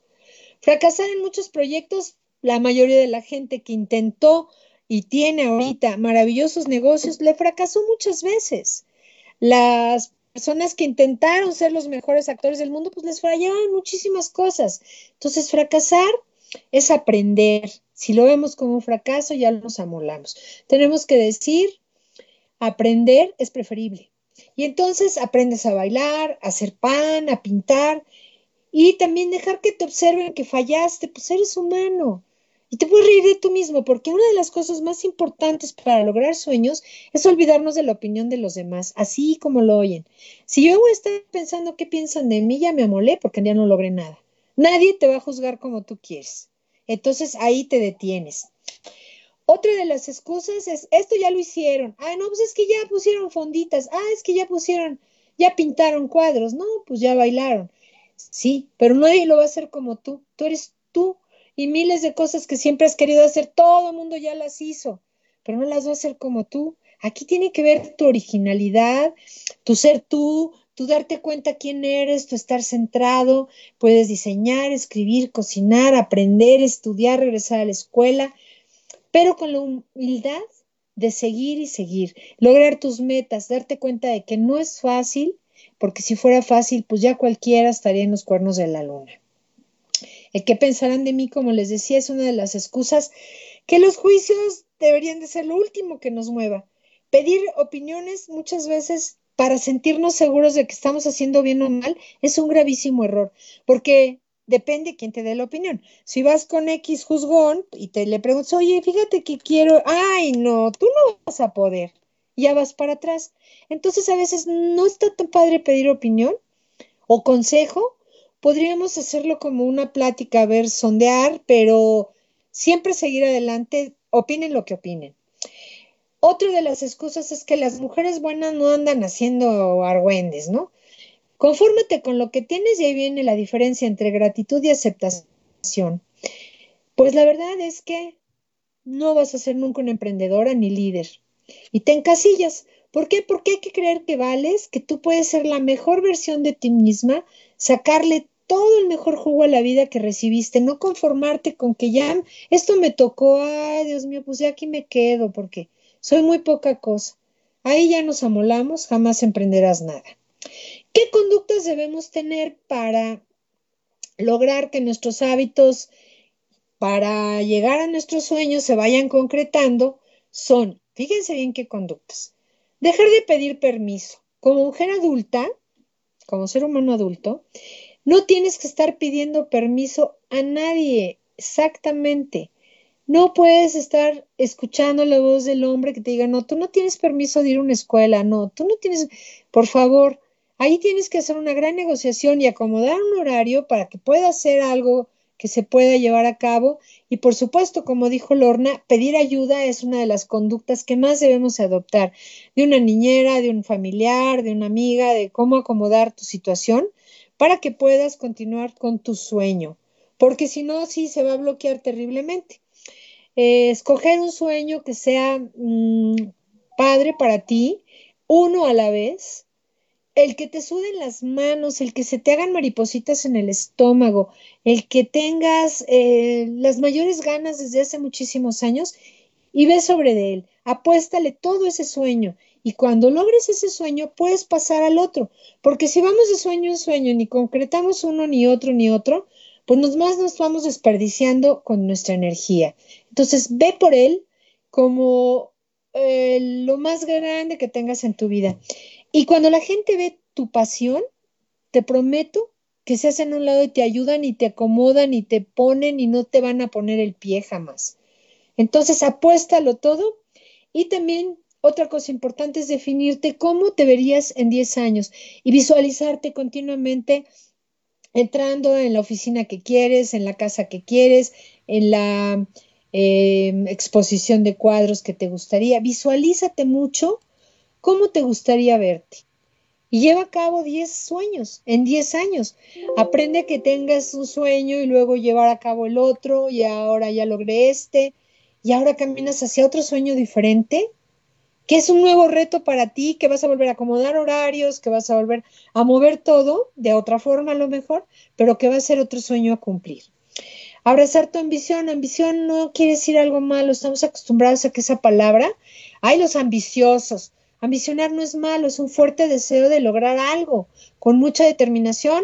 Fracasar en muchos proyectos, la mayoría de la gente que intentó y tiene ahorita maravillosos negocios, le fracasó muchas veces. Las personas que intentaron ser los mejores actores del mundo, pues les fallaron muchísimas cosas. Entonces, fracasar es aprender. Si lo vemos como un fracaso, ya nos amolamos. Tenemos que decir, aprender es preferible. Y entonces aprendes a bailar, a hacer pan, a pintar y también dejar que te observen que fallaste, pues eres humano. Y te puedes reír de tú mismo, porque una de las cosas más importantes para lograr sueños es olvidarnos de la opinión de los demás, así como lo oyen. Si yo estar pensando qué piensan de mí, ya me amolé porque ya no logré nada. Nadie te va a juzgar como tú quieres. Entonces ahí te detienes. Otra de las excusas es, esto ya lo hicieron. Ah, no, pues es que ya pusieron fonditas. Ah, es que ya pusieron, ya pintaron cuadros. No, pues ya bailaron. Sí, pero nadie lo va a hacer como tú. Tú eres tú y miles de cosas que siempre has querido hacer, todo el mundo ya las hizo, pero no las va a hacer como tú. Aquí tiene que ver tu originalidad, tu ser tú, tu darte cuenta quién eres, tu estar centrado, puedes diseñar, escribir, cocinar, aprender, estudiar, regresar a la escuela, pero con la humildad de seguir y seguir, lograr tus metas, darte cuenta de que no es fácil, porque si fuera fácil, pues ya cualquiera estaría en los cuernos de la luna. El que pensarán de mí, como les decía, es una de las excusas que los juicios deberían de ser lo último que nos mueva. Pedir opiniones muchas veces para sentirnos seguros de que estamos haciendo bien o mal es un gravísimo error, porque depende quién te dé la opinión. Si vas con X juzgón y te le preguntas, oye, fíjate que quiero, ay, no, tú no vas a poder, ya vas para atrás. Entonces a veces no está tan padre pedir opinión o consejo, podríamos hacerlo como una plática, a ver, sondear, pero siempre seguir adelante, opinen lo que opinen. Otra de las excusas es que las mujeres buenas no andan haciendo argüendes, ¿no? Confórmate con lo que tienes y ahí viene la diferencia entre gratitud y aceptación. Pues la verdad es que no vas a ser nunca una emprendedora ni líder. Y te encasillas. ¿Por qué? Porque hay que creer que vales, que tú puedes ser la mejor versión de ti misma, sacarle todo el mejor jugo a la vida que recibiste, no conformarte con que ya esto me tocó, ay Dios mío, pues ya aquí me quedo porque soy muy poca cosa. Ahí ya nos amolamos, jamás emprenderás nada. ¿Qué conductas debemos tener para lograr que nuestros hábitos para llegar a nuestros sueños se vayan concretando? Son, fíjense bien qué conductas. Dejar de pedir permiso. Como mujer adulta, como ser humano adulto, no tienes que estar pidiendo permiso a nadie, exactamente. No puedes estar escuchando la voz del hombre que te diga, no, tú no tienes permiso de ir a una escuela, no, tú no tienes, por favor, ahí tienes que hacer una gran negociación y acomodar un horario para que pueda hacer algo que se pueda llevar a cabo. Y por supuesto, como dijo Lorna, pedir ayuda es una de las conductas que más debemos adoptar de una niñera, de un familiar, de una amiga, de cómo acomodar tu situación para que puedas continuar con tu sueño, porque si no, sí se va a bloquear terriblemente. Eh, escoger un sueño que sea mm, padre para ti, uno a la vez, el que te suden las manos, el que se te hagan maripositas en el estómago, el que tengas eh, las mayores ganas desde hace muchísimos años y ve sobre de él, apuéstale todo ese sueño y cuando logres ese sueño, puedes pasar al otro. Porque si vamos de sueño en sueño, ni concretamos uno, ni otro, ni otro, pues nos más nos vamos desperdiciando con nuestra energía. Entonces, ve por él como eh, lo más grande que tengas en tu vida. Y cuando la gente ve tu pasión, te prometo que se hacen un lado y te ayudan y te acomodan y te ponen y no te van a poner el pie jamás. Entonces, apuéstalo todo y también otra cosa importante es definirte cómo te verías en 10 años y visualizarte continuamente entrando en la oficina que quieres, en la casa que quieres, en la eh, exposición de cuadros que te gustaría. Visualízate mucho cómo te gustaría verte. Y lleva a cabo 10 sueños en 10 años. Aprende a que tengas un sueño y luego llevar a cabo el otro y ahora ya logré este y ahora caminas hacia otro sueño diferente que es un nuevo reto para ti, que vas a volver a acomodar horarios, que vas a volver a mover todo de otra forma a lo mejor, pero que va a ser otro sueño a cumplir. Abrazar tu ambición, ambición no quiere decir algo malo, estamos acostumbrados a que esa palabra, hay los ambiciosos, ambicionar no es malo, es un fuerte deseo de lograr algo, con mucha determinación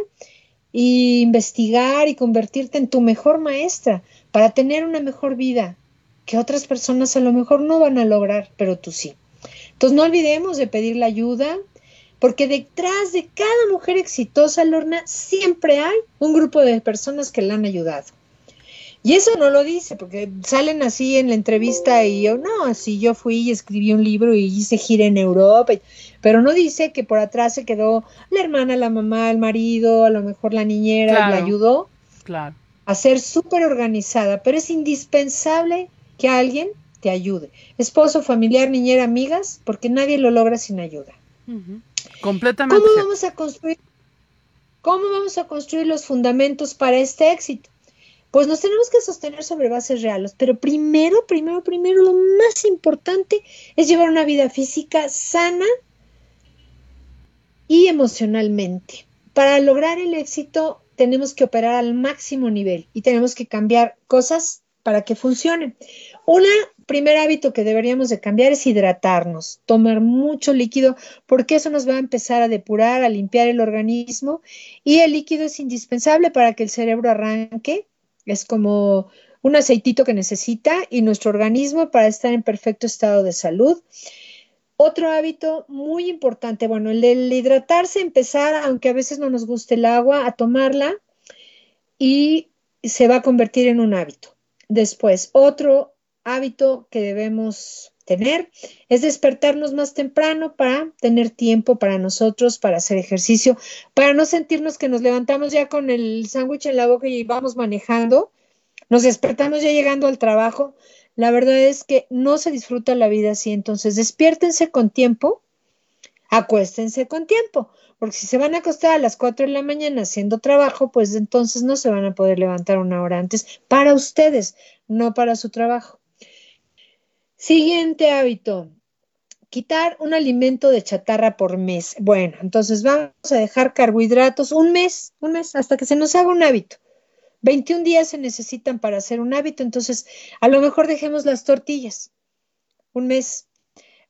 y investigar y convertirte en tu mejor maestra para tener una mejor vida que otras personas a lo mejor no van a lograr, pero tú sí. Entonces no olvidemos de pedir la ayuda, porque detrás de cada mujer exitosa, Lorna, siempre hay un grupo de personas que la han ayudado. Y eso no lo dice, porque salen así en la entrevista y yo, no, así yo fui y escribí un libro y hice gira en Europa, pero no dice que por atrás se quedó la hermana, la mamá, el marido, a lo mejor la niñera, le ayudó claro. a ser súper organizada, pero es indispensable que alguien te ayude. Esposo, familiar, niñera, amigas, porque nadie lo logra sin ayuda. Completamente. ¿Cómo vamos a construir? ¿Cómo vamos a construir los fundamentos para este éxito? Pues nos tenemos que sostener sobre bases reales, pero primero, primero, primero, lo más importante es llevar una vida física sana y emocionalmente. Para lograr el éxito tenemos que operar al máximo nivel y tenemos que cambiar cosas para que funcionen. Una primer hábito que deberíamos de cambiar es hidratarnos, tomar mucho líquido, porque eso nos va a empezar a depurar, a limpiar el organismo y el líquido es indispensable para que el cerebro arranque, es como un aceitito que necesita y nuestro organismo para estar en perfecto estado de salud. Otro hábito muy importante, bueno, el de hidratarse, empezar, aunque a veces no nos guste el agua, a tomarla y se va a convertir en un hábito. Después, otro hábito que debemos tener es despertarnos más temprano para tener tiempo para nosotros, para hacer ejercicio, para no sentirnos que nos levantamos ya con el sándwich en la boca y vamos manejando, nos despertamos ya llegando al trabajo. La verdad es que no se disfruta la vida así, entonces despiértense con tiempo, acuéstense con tiempo, porque si se van a acostar a las 4 de la mañana haciendo trabajo, pues entonces no se van a poder levantar una hora antes para ustedes, no para su trabajo. Siguiente hábito, quitar un alimento de chatarra por mes. Bueno, entonces vamos a dejar carbohidratos un mes, un mes, hasta que se nos haga un hábito. 21 días se necesitan para hacer un hábito, entonces a lo mejor dejemos las tortillas un mes,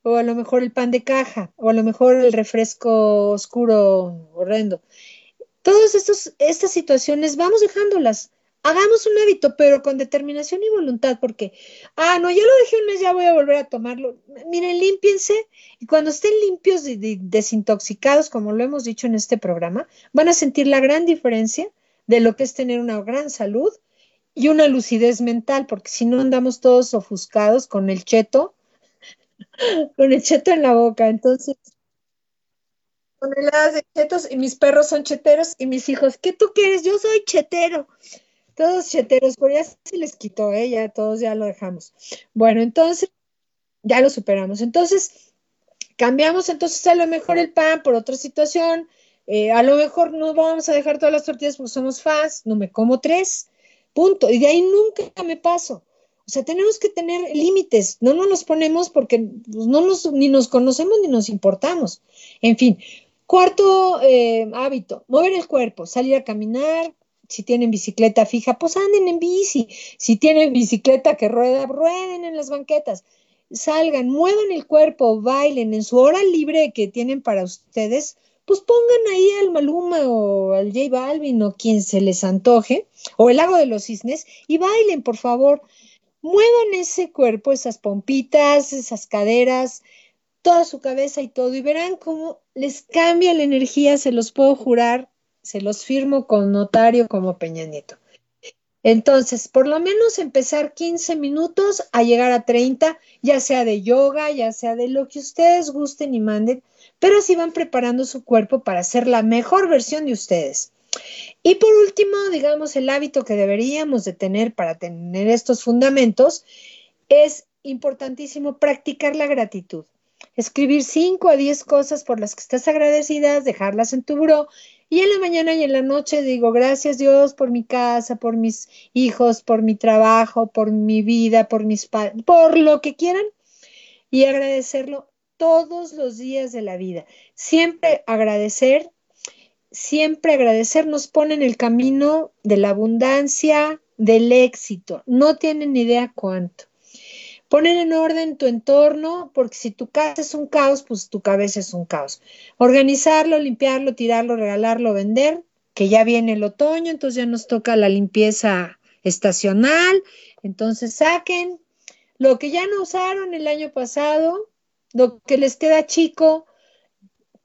o a lo mejor el pan de caja, o a lo mejor el refresco oscuro horrendo. Todas estas situaciones vamos dejándolas hagamos un hábito, pero con determinación y voluntad, porque, ah, no, ya lo dejé un mes, ya voy a volver a tomarlo. Miren, límpiense y cuando estén limpios y desintoxicados, como lo hemos dicho en este programa, van a sentir la gran diferencia de lo que es tener una gran salud y una lucidez mental, porque si no andamos todos ofuscados con el cheto, con el cheto en la boca. Entonces, toneladas de chetos y mis perros son cheteros y mis hijos, ¿qué tú quieres? Yo soy chetero. Todos cheteros, pero ya se les quitó, ¿eh? ya todos ya lo dejamos. Bueno, entonces, ya lo superamos. Entonces, cambiamos entonces a lo mejor el pan por otra situación. Eh, a lo mejor no vamos a dejar todas las tortillas porque somos fans, no me como tres, punto. Y de ahí nunca me paso. O sea, tenemos que tener límites, no, no nos ponemos porque pues, no nos, ni nos conocemos ni nos importamos. En fin, cuarto eh, hábito, mover el cuerpo, salir a caminar, si tienen bicicleta fija, pues anden en bici. Si tienen bicicleta que rueda, rueden en las banquetas. Salgan, muevan el cuerpo, bailen en su hora libre que tienen para ustedes, pues pongan ahí al Maluma o al J Balvin o quien se les antoje, o el lago de los cisnes, y bailen, por favor. Muevan ese cuerpo, esas pompitas, esas caderas, toda su cabeza y todo, y verán cómo les cambia la energía, se los puedo jurar, se los firmo con notario como Peña Nieto. Entonces, por lo menos empezar 15 minutos a llegar a 30, ya sea de yoga, ya sea de lo que ustedes gusten y manden, pero si van preparando su cuerpo para ser la mejor versión de ustedes. Y por último, digamos, el hábito que deberíamos de tener para tener estos fundamentos es importantísimo practicar la gratitud. Escribir 5 a 10 cosas por las que estás agradecidas, dejarlas en tu buró y en la mañana y en la noche digo, gracias Dios por mi casa, por mis hijos, por mi trabajo, por mi vida, por mis padres, por lo que quieran y agradecerlo todos los días de la vida. Siempre agradecer, siempre agradecer nos pone en el camino de la abundancia, del éxito. No tienen idea cuánto. Poner en orden tu entorno, porque si tu casa es un caos, pues tu cabeza es un caos. Organizarlo, limpiarlo, tirarlo, regalarlo, vender, que ya viene el otoño, entonces ya nos toca la limpieza estacional. Entonces saquen lo que ya no usaron el año pasado, lo que les queda chico,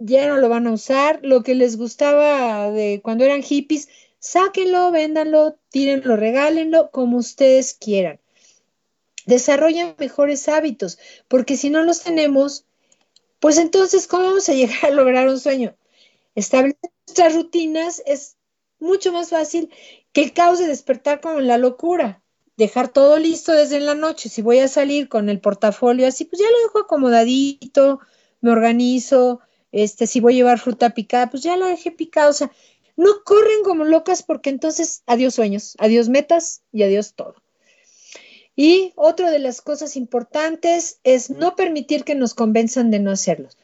ya no lo van a usar. Lo que les gustaba de cuando eran hippies, sáquenlo, véndanlo, tírenlo, regálenlo, como ustedes quieran desarrollan mejores hábitos, porque si no los tenemos, pues entonces, ¿cómo vamos a llegar a lograr un sueño? Establecer nuestras rutinas es mucho más fácil que el caos de despertar con la locura. Dejar todo listo desde la noche. Si voy a salir con el portafolio así, pues ya lo dejo acomodadito, me organizo. Este, si voy a llevar fruta picada, pues ya lo dejé picado. O sea, no corren como locas porque entonces adiós sueños, adiós metas y adiós todo. Y otra de las cosas importantes es no permitir que nos convenzan de no hacerlos.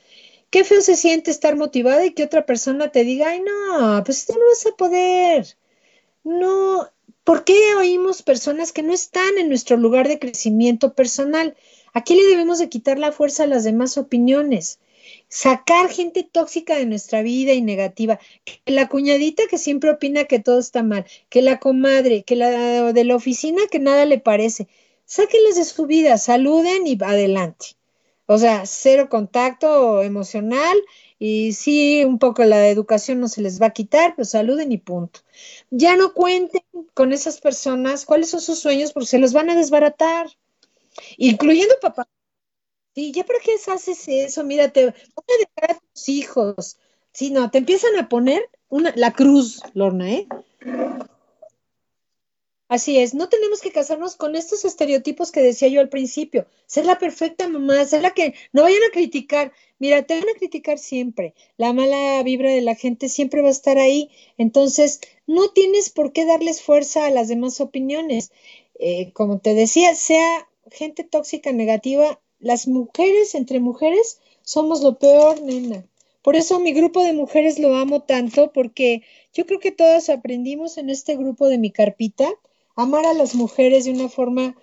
Qué feo se siente estar motivada y que otra persona te diga, ay, no, pues tú no vas a poder. No, ¿por qué oímos personas que no están en nuestro lugar de crecimiento personal? Aquí le debemos de quitar la fuerza a las demás opiniones. Sacar gente tóxica de nuestra vida y negativa. Que la cuñadita que siempre opina que todo está mal, que la comadre, que la de la oficina que nada le parece. Sáquenles de su vida, saluden y adelante. O sea, cero contacto emocional y sí, un poco la educación no se les va a quitar, pero saluden y punto. Ya no cuenten con esas personas cuáles son sus sueños porque se los van a desbaratar, incluyendo papá Sí, ya para qué haces eso, mira, te van a dejar a tus hijos. Sí, no, te empiezan a poner una, la cruz, Lorna, ¿eh? Así es, no tenemos que casarnos con estos estereotipos que decía yo al principio. Ser la perfecta mamá, ser la que no vayan a criticar. Mira, te van a criticar siempre. La mala vibra de la gente siempre va a estar ahí. Entonces, no tienes por qué darles fuerza a las demás opiniones. Eh, como te decía, sea gente tóxica, negativa, las mujeres entre mujeres somos lo peor, nena. Por eso mi grupo de mujeres lo amo tanto, porque yo creo que todas aprendimos en este grupo de mi carpita amar a las mujeres de una forma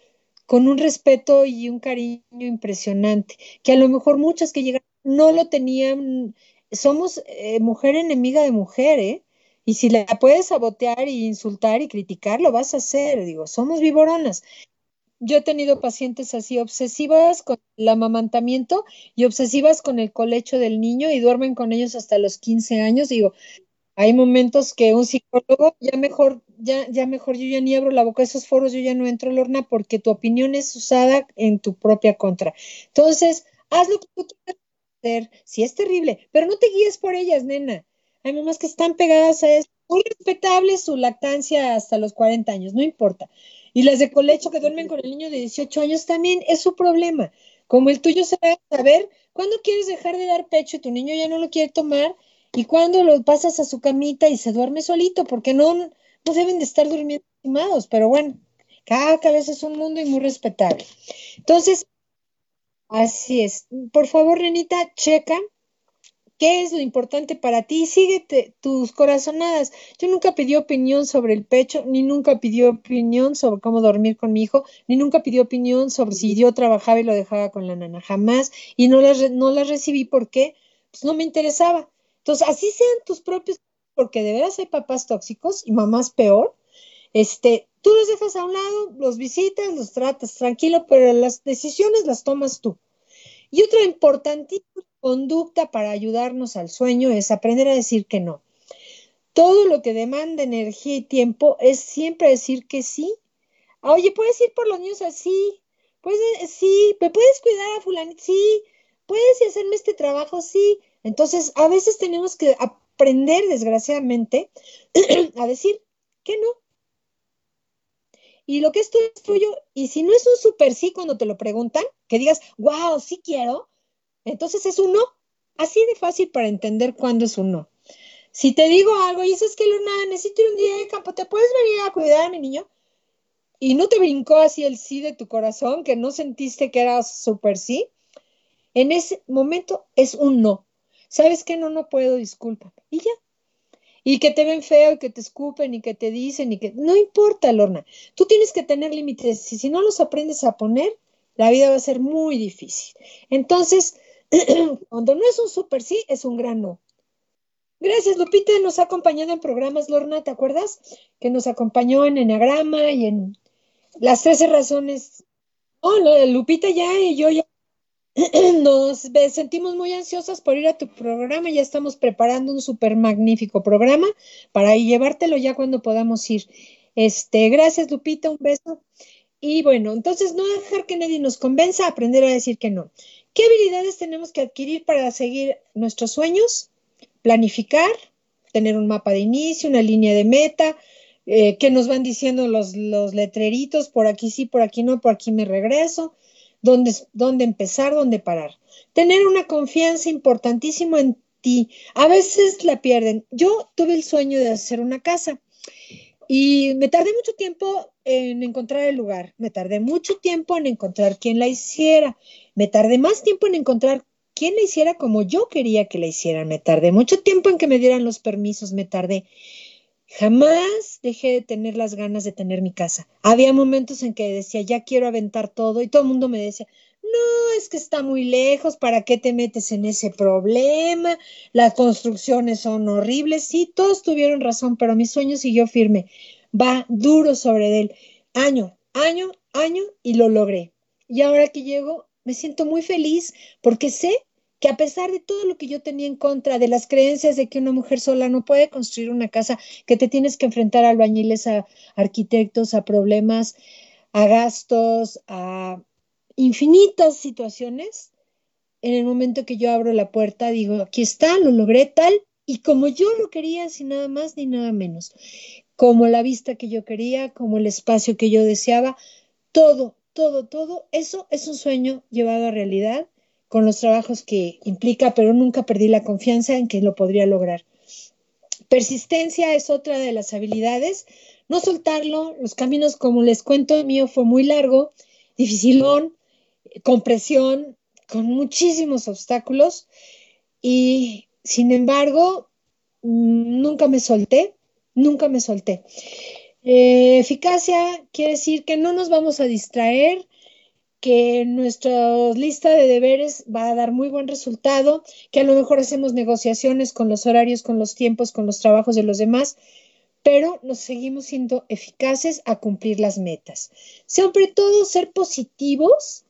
con un respeto y un cariño impresionante, que a lo mejor muchas que llegaron no lo tenían. Somos eh, mujer enemiga de mujer, ¿eh? Y si la puedes sabotear y insultar y criticar, lo vas a hacer. Digo, somos viboronas yo he tenido pacientes así obsesivas con el amamantamiento y obsesivas con el colecho del niño y duermen con ellos hasta los 15 años. Digo, hay momentos que un psicólogo ya mejor, ya, ya mejor yo ya ni abro la boca a esos foros, yo ya no entro, Lorna, porque tu opinión es usada en tu propia contra. Entonces, haz lo que tú quieras hacer, si es terrible, pero no te guíes por ellas, nena. Hay mamás que están pegadas a eso. Muy respetable su lactancia hasta los 40 años, no importa. Y las de colecho que duermen con el niño de 18 años también es su problema. Como el tuyo se va a saber cuándo quieres dejar de dar pecho y tu niño ya no lo quiere tomar y cuándo lo pasas a su camita y se duerme solito, porque no, no deben de estar durmiendo estimados, pero bueno, cada cabeza es un mundo y muy respetable. Entonces, así es. Por favor, Renita, checa qué es lo importante para ti, síguete tus corazonadas. Yo nunca pedí opinión sobre el pecho, ni nunca pidió opinión sobre cómo dormir con mi hijo, ni nunca pidió opinión sobre si yo trabajaba y lo dejaba con la nana, jamás, y no las, no las recibí porque pues, no me interesaba. Entonces, así sean tus propios, porque de veras hay papás tóxicos y mamás peor, este, tú los dejas a un lado, los visitas, los tratas tranquilo, pero las decisiones las tomas tú. Y otra importantísima conducta para ayudarnos al sueño es aprender a decir que no. todo lo que demanda energía y tiempo es siempre decir que sí. Ah, oye, ¿puedes ir por los niños así? ¿Puedes, sí, ¿me puedes cuidar a fulano? Sí, ¿puedes hacerme este trabajo? Sí. Entonces, a veces tenemos que aprender, desgraciadamente, a decir que no. Y lo que es tuyo es tuyo. Y si no es un super sí cuando te lo preguntan, que digas, wow, sí quiero, entonces es un no. Así de fácil para entender cuándo es un no. Si te digo algo y dices que Luna, necesito ir un día de campo, ¿te puedes venir a cuidar a mi niño? Y no te brincó así el sí de tu corazón, que no sentiste que era súper sí, en ese momento es un no. ¿Sabes qué? No, no puedo, disculpa. Y ya. Y que te ven feo y que te escupen y que te dicen y que... No importa, Lorna. Tú tienes que tener límites. Y si no los aprendes a poner, la vida va a ser muy difícil. Entonces, cuando no es un súper sí, es un gran no. Gracias, Lupita. Nos ha acompañado en programas, Lorna, ¿te acuerdas? Que nos acompañó en Enneagrama y en las 13 razones. Oh, Lupita ya y yo ya nos sentimos muy ansiosas por ir a tu programa. Ya estamos preparando un súper magnífico programa para llevártelo ya cuando podamos ir. Este, gracias, Lupita, un beso. Y bueno, entonces no dejar que nadie nos convenza a aprender a decir que no. ¿Qué habilidades tenemos que adquirir para seguir nuestros sueños? planificar, tener un mapa de inicio, una línea de meta, eh, que nos van diciendo los, letreritos, por aquí sí, por aquí no, por aquí me regreso, dónde, dónde empezar, dónde parar. Tener una confianza importantísima en ti. A veces la pierden. Yo tuve el sueño de hacer una casa y me tardé mucho tiempo en encontrar el lugar, me tardé mucho tiempo en encontrar quién la hiciera, me tardé más tiempo en encontrar quién la hiciera como yo quería que la hicieran. Me tardé mucho tiempo en que me dieran los permisos, me tardé. Jamás dejé de tener las ganas de tener mi casa. Había momentos en que decía, ya quiero aventar todo y todo el mundo me decía, no, es que está muy lejos, ¿para qué te metes en ese problema? Las construcciones son horribles. Sí, todos tuvieron razón, pero mi sueño siguió firme. Va duro sobre él. Año, año, año y lo logré. Y ahora que llego, me siento muy feliz porque sé que a pesar de todo lo que yo tenía en contra, de las creencias de que una mujer sola no puede construir una casa, que te tienes que enfrentar a albañiles, a arquitectos, a problemas, a gastos, a infinitas situaciones, en el momento que yo abro la puerta, digo, aquí está, lo logré tal y como yo lo quería, sin nada más ni nada menos, como la vista que yo quería, como el espacio que yo deseaba, todo, todo, todo, eso es un sueño llevado a realidad con los trabajos que implica, pero nunca perdí la confianza en que lo podría lograr. Persistencia es otra de las habilidades. No soltarlo, los caminos, como les cuento, mío fue muy largo, dificilón, con presión, con muchísimos obstáculos y sin embargo, nunca me solté, nunca me solté. Eh, eficacia quiere decir que no nos vamos a distraer, que nuestra lista de deberes va a dar muy buen resultado, que a lo mejor hacemos negociaciones con los horarios, con los tiempos, con los trabajos de los demás, pero nos seguimos siendo eficaces a cumplir las metas. Sobre todo ser positivos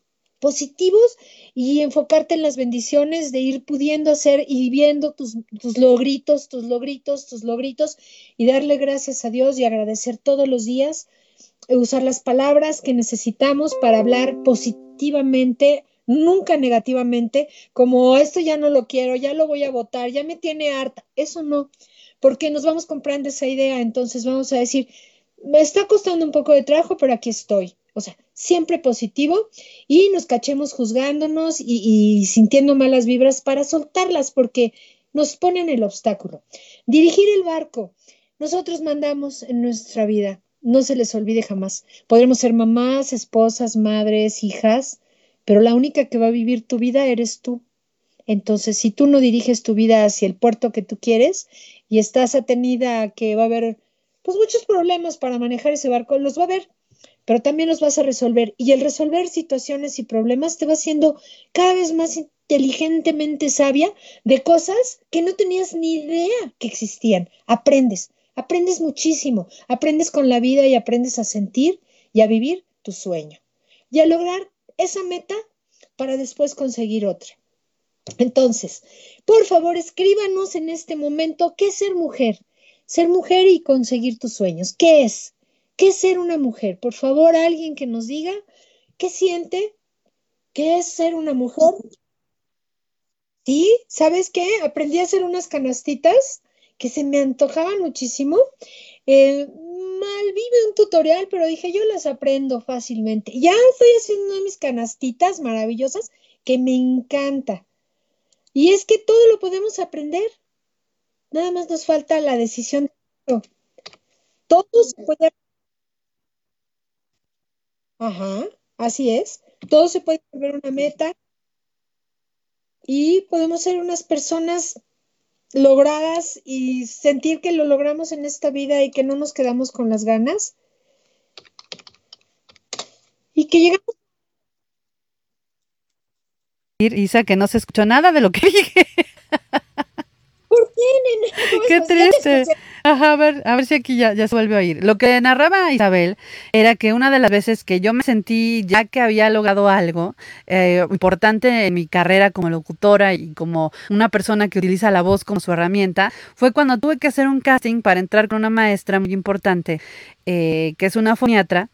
positivos y enfocarte en las bendiciones de ir pudiendo hacer y viendo tus, logritos, tus logritos, tus logritos y darle gracias a Dios y agradecer todos los días, eh, usar las palabras que necesitamos para hablar positivamente, nunca negativamente, como esto ya no lo quiero, ya lo voy a votar, ya me tiene harta. Eso no, porque nos vamos comprando esa idea, entonces vamos a decir, me está costando un poco de trabajo, pero aquí estoy. O sea, siempre positivo y nos cachemos juzgándonos y, sintiendo malas vibras para soltarlas porque nos ponen el obstáculo. Dirigir el barco. Nosotros mandamos en nuestra vida. No se les olvide jamás. Podremos ser mamás, esposas, madres, hijas, pero la única que va a vivir tu vida eres tú. Entonces, si tú no diriges tu vida hacia el puerto que tú quieres y estás atenida a que va a haber pues muchos problemas para manejar ese barco, los va a haber pero también los vas a resolver. Y el resolver situaciones y problemas te va haciendo cada vez más inteligentemente sabia de cosas que no tenías ni idea que existían. Aprendes, aprendes muchísimo, aprendes con la vida y aprendes a sentir y a vivir tu sueño y a lograr esa meta para después conseguir otra. Entonces, por favor, escríbanos en este momento qué es ser mujer. ser mujer y conseguir tus sueños. ¿Qué es? ¿Qué es ser una mujer? Por favor, alguien que nos diga qué siente, qué es ser una mujer. Sí, ¿sabes qué? Aprendí a hacer unas canastitas que se me antojaban muchísimo. Eh, mal vi un tutorial, pero dije, yo las aprendo fácilmente. Ya estoy haciendo una de mis canastitas maravillosas que me encanta. Y es que todo lo podemos aprender. Nada más nos falta la decisión. Todo se puede. Ajá, así es. Todo se puede volver una meta. Y podemos ser unas personas logradas y sentir que lo logramos en esta vida y que no nos quedamos con las ganas. Y que llegamos. Isa, que no se escuchó nada de lo que dije. ¿Por qué, Qué triste. Ajá, a ver, a ver si aquí ya, ya se vuelve a oír. Lo que narraba Isabel era que una de las veces que yo me sentí ya que había logrado algo eh, importante en mi carrera como locutora y como una persona que utiliza la voz como su herramienta, fue cuando tuve que hacer un casting para entrar con una maestra muy importante, eh, que es una foniatra,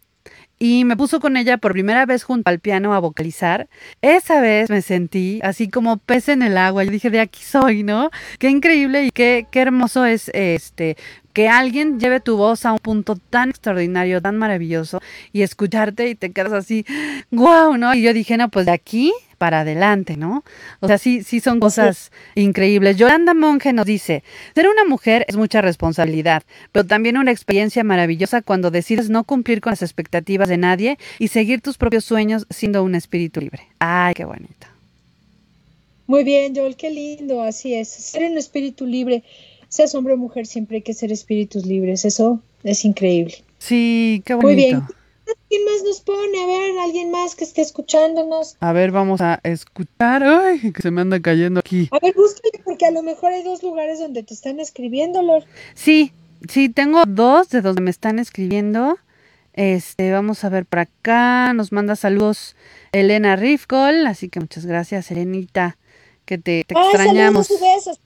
y me puso con ella por primera vez junto al piano a vocalizar. Esa vez me sentí así como pez en el agua. Yo dije, de aquí soy, ¿no? Qué increíble y qué, qué hermoso es este que alguien lleve tu voz a un punto tan extraordinario, tan maravilloso y escucharte y te quedas así, wow, ¿no? Y yo dije, no, pues de aquí para adelante, ¿no? O sea, sí, sí son cosas increíbles. Yolanda Monge nos dice, ser una mujer es mucha responsabilidad, pero también una experiencia maravillosa cuando decides no cumplir con las expectativas de nadie y seguir tus propios sueños siendo un espíritu libre. Ay, qué bonito. Muy bien, Joel, qué lindo, así es. Ser un espíritu libre, seas hombre o mujer, siempre hay que ser espíritus libres, eso es increíble. Sí, qué bonito. Muy bien. ¿Quién más nos pone? A ver, alguien más que esté escuchándonos. A ver, vamos a escuchar. Ay, que se me anda cayendo aquí. A ver, búscale, porque a lo mejor hay dos lugares donde te están escribiendo, Lord. Sí, sí, tengo dos de donde me están escribiendo. Este, vamos a ver por acá. Nos manda saludos Elena Rifkol. Así que muchas gracias, Elenita, que te, te Ay, extrañamos. saludos y besos.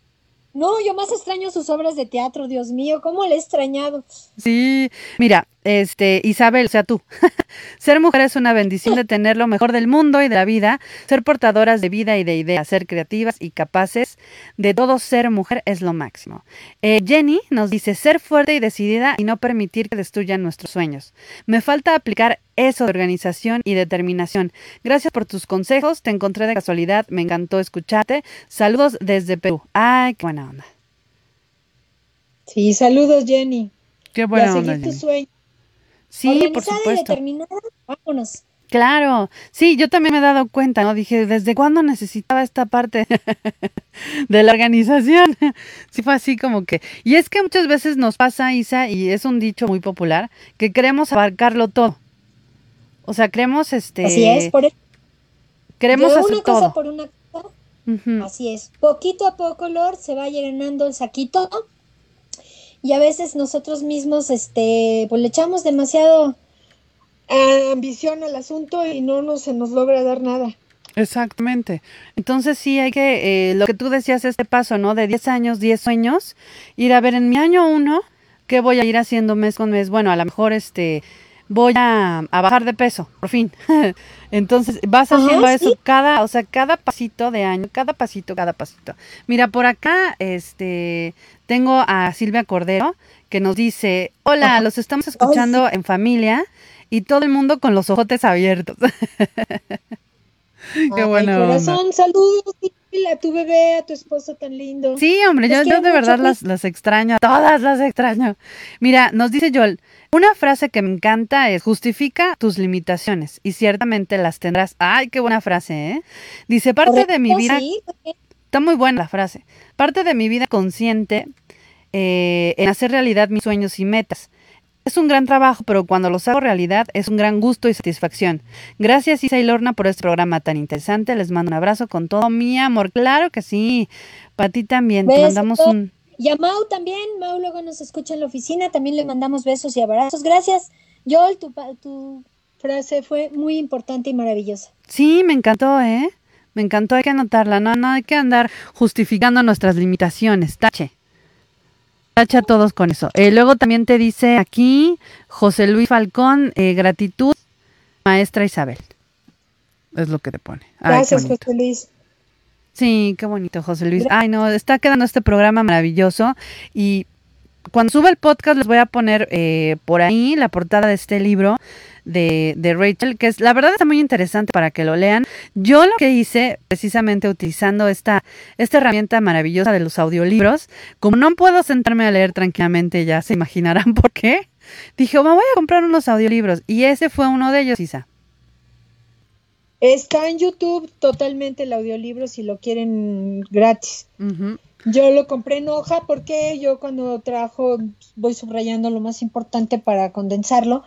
No, yo más extraño sus obras de teatro, Dios mío, cómo le he extrañado. Sí, mira, este, Isabel, o sea, tú, ser mujer es una bendición de tener lo mejor del mundo y de la vida, ser portadoras de vida y de ideas, ser creativas y capaces de todo ser mujer es lo máximo. Eh, Jenny nos dice, ser fuerte y decidida y no permitir que destruyan nuestros sueños. Me falta aplicar eso de organización y determinación. Gracias por tus consejos, te encontré de casualidad, me encantó escucharte. Saludos desde Perú. Ay, qué buena onda. Sí, saludos, Jenny. Qué Y buena a onda. seguir tu Jenny. sueño. Sí, por y supuesto. determinada, vámonos. Claro, sí, yo también me he dado cuenta, ¿no? Dije, ¿desde cuándo necesitaba esta parte de la organización? Sí, fue así como que. Y es que muchas veces nos pasa, Isa, y es un dicho muy popular, que queremos abarcarlo todo. O sea, queremos, este. Así es, por eso. Queremos de hacer una cosa todo. por una cosa. Así es. Poquito a poco, Lord, se va llenando el saquito. Y a veces nosotros mismos, este, pues le echamos demasiado eh, ambición al asunto y no nos, se nos logra dar nada. Exactamente. Entonces sí hay que, eh, lo que tú decías, este paso, ¿no? De 10 años, 10 sueños, ir a ver en mi año uno, ¿qué voy a ir haciendo mes con mes? Bueno, a lo mejor este, voy a, a bajar de peso, por fin. Entonces vas haciendo eso sí. cada, o sea, cada pasito de año, cada pasito, cada pasito. Mira, por acá, este, tengo a Silvia Cordero que nos dice, hola, Ajá. los estamos escuchando en familia y todo el mundo con los ojotes abiertos. Qué Ay, buena onda. corazón, saludos a tu bebé, a tu esposo tan lindo. Sí, hombre, yo, yo de verdad las, pues. las extraño, a todas las extraño. Mira, nos dice Joel, una frase que me encanta es justifica tus limitaciones y ciertamente las tendrás. Ay, qué buena frase, ¿eh? Dice, parte de mi Correcto, vida, sí, está muy buena la frase, parte de mi vida consciente eh, en hacer realidad mis sueños y metas. Es un gran trabajo, pero cuando los hago realidad es un gran gusto y satisfacción. Gracias Isa y Lorna por este programa tan interesante. Les mando un abrazo con todo mi amor. Claro que sí. Para ti también. Te mandamos un... Y a Mau también, Mau luego nos escucha en la oficina, también le mandamos besos y abrazos. Gracias, Joel, tu, tu frase fue muy importante y maravillosa. Sí, me encantó, ¿eh? Me encantó, hay que anotarla. No, no hay que andar justificando nuestras limitaciones. Tache. tacha a todos con eso. Eh, luego también te dice aquí José Luis Falcón, eh, gratitud, maestra Isabel. Es lo que te pone. Gracias, José Luis. Sí, qué bonito, José Luis. Ay, no, está quedando este programa maravilloso y cuando suba el podcast les voy a poner eh, por ahí la portada de este libro de, de, Rachel, que es la verdad está muy interesante para que lo lean. Yo lo que hice, precisamente utilizando esta, esta herramienta maravillosa de los audiolibros, como no puedo sentarme a leer tranquilamente, ya se imaginarán por qué, dije, me voy a comprar unos audiolibros. Y ese fue uno de ellos, Isa. Está en YouTube totalmente el audiolibro si lo quieren gratis. Yo lo compré en hoja porque yo cuando trabajo voy subrayando lo más importante para condensarlo.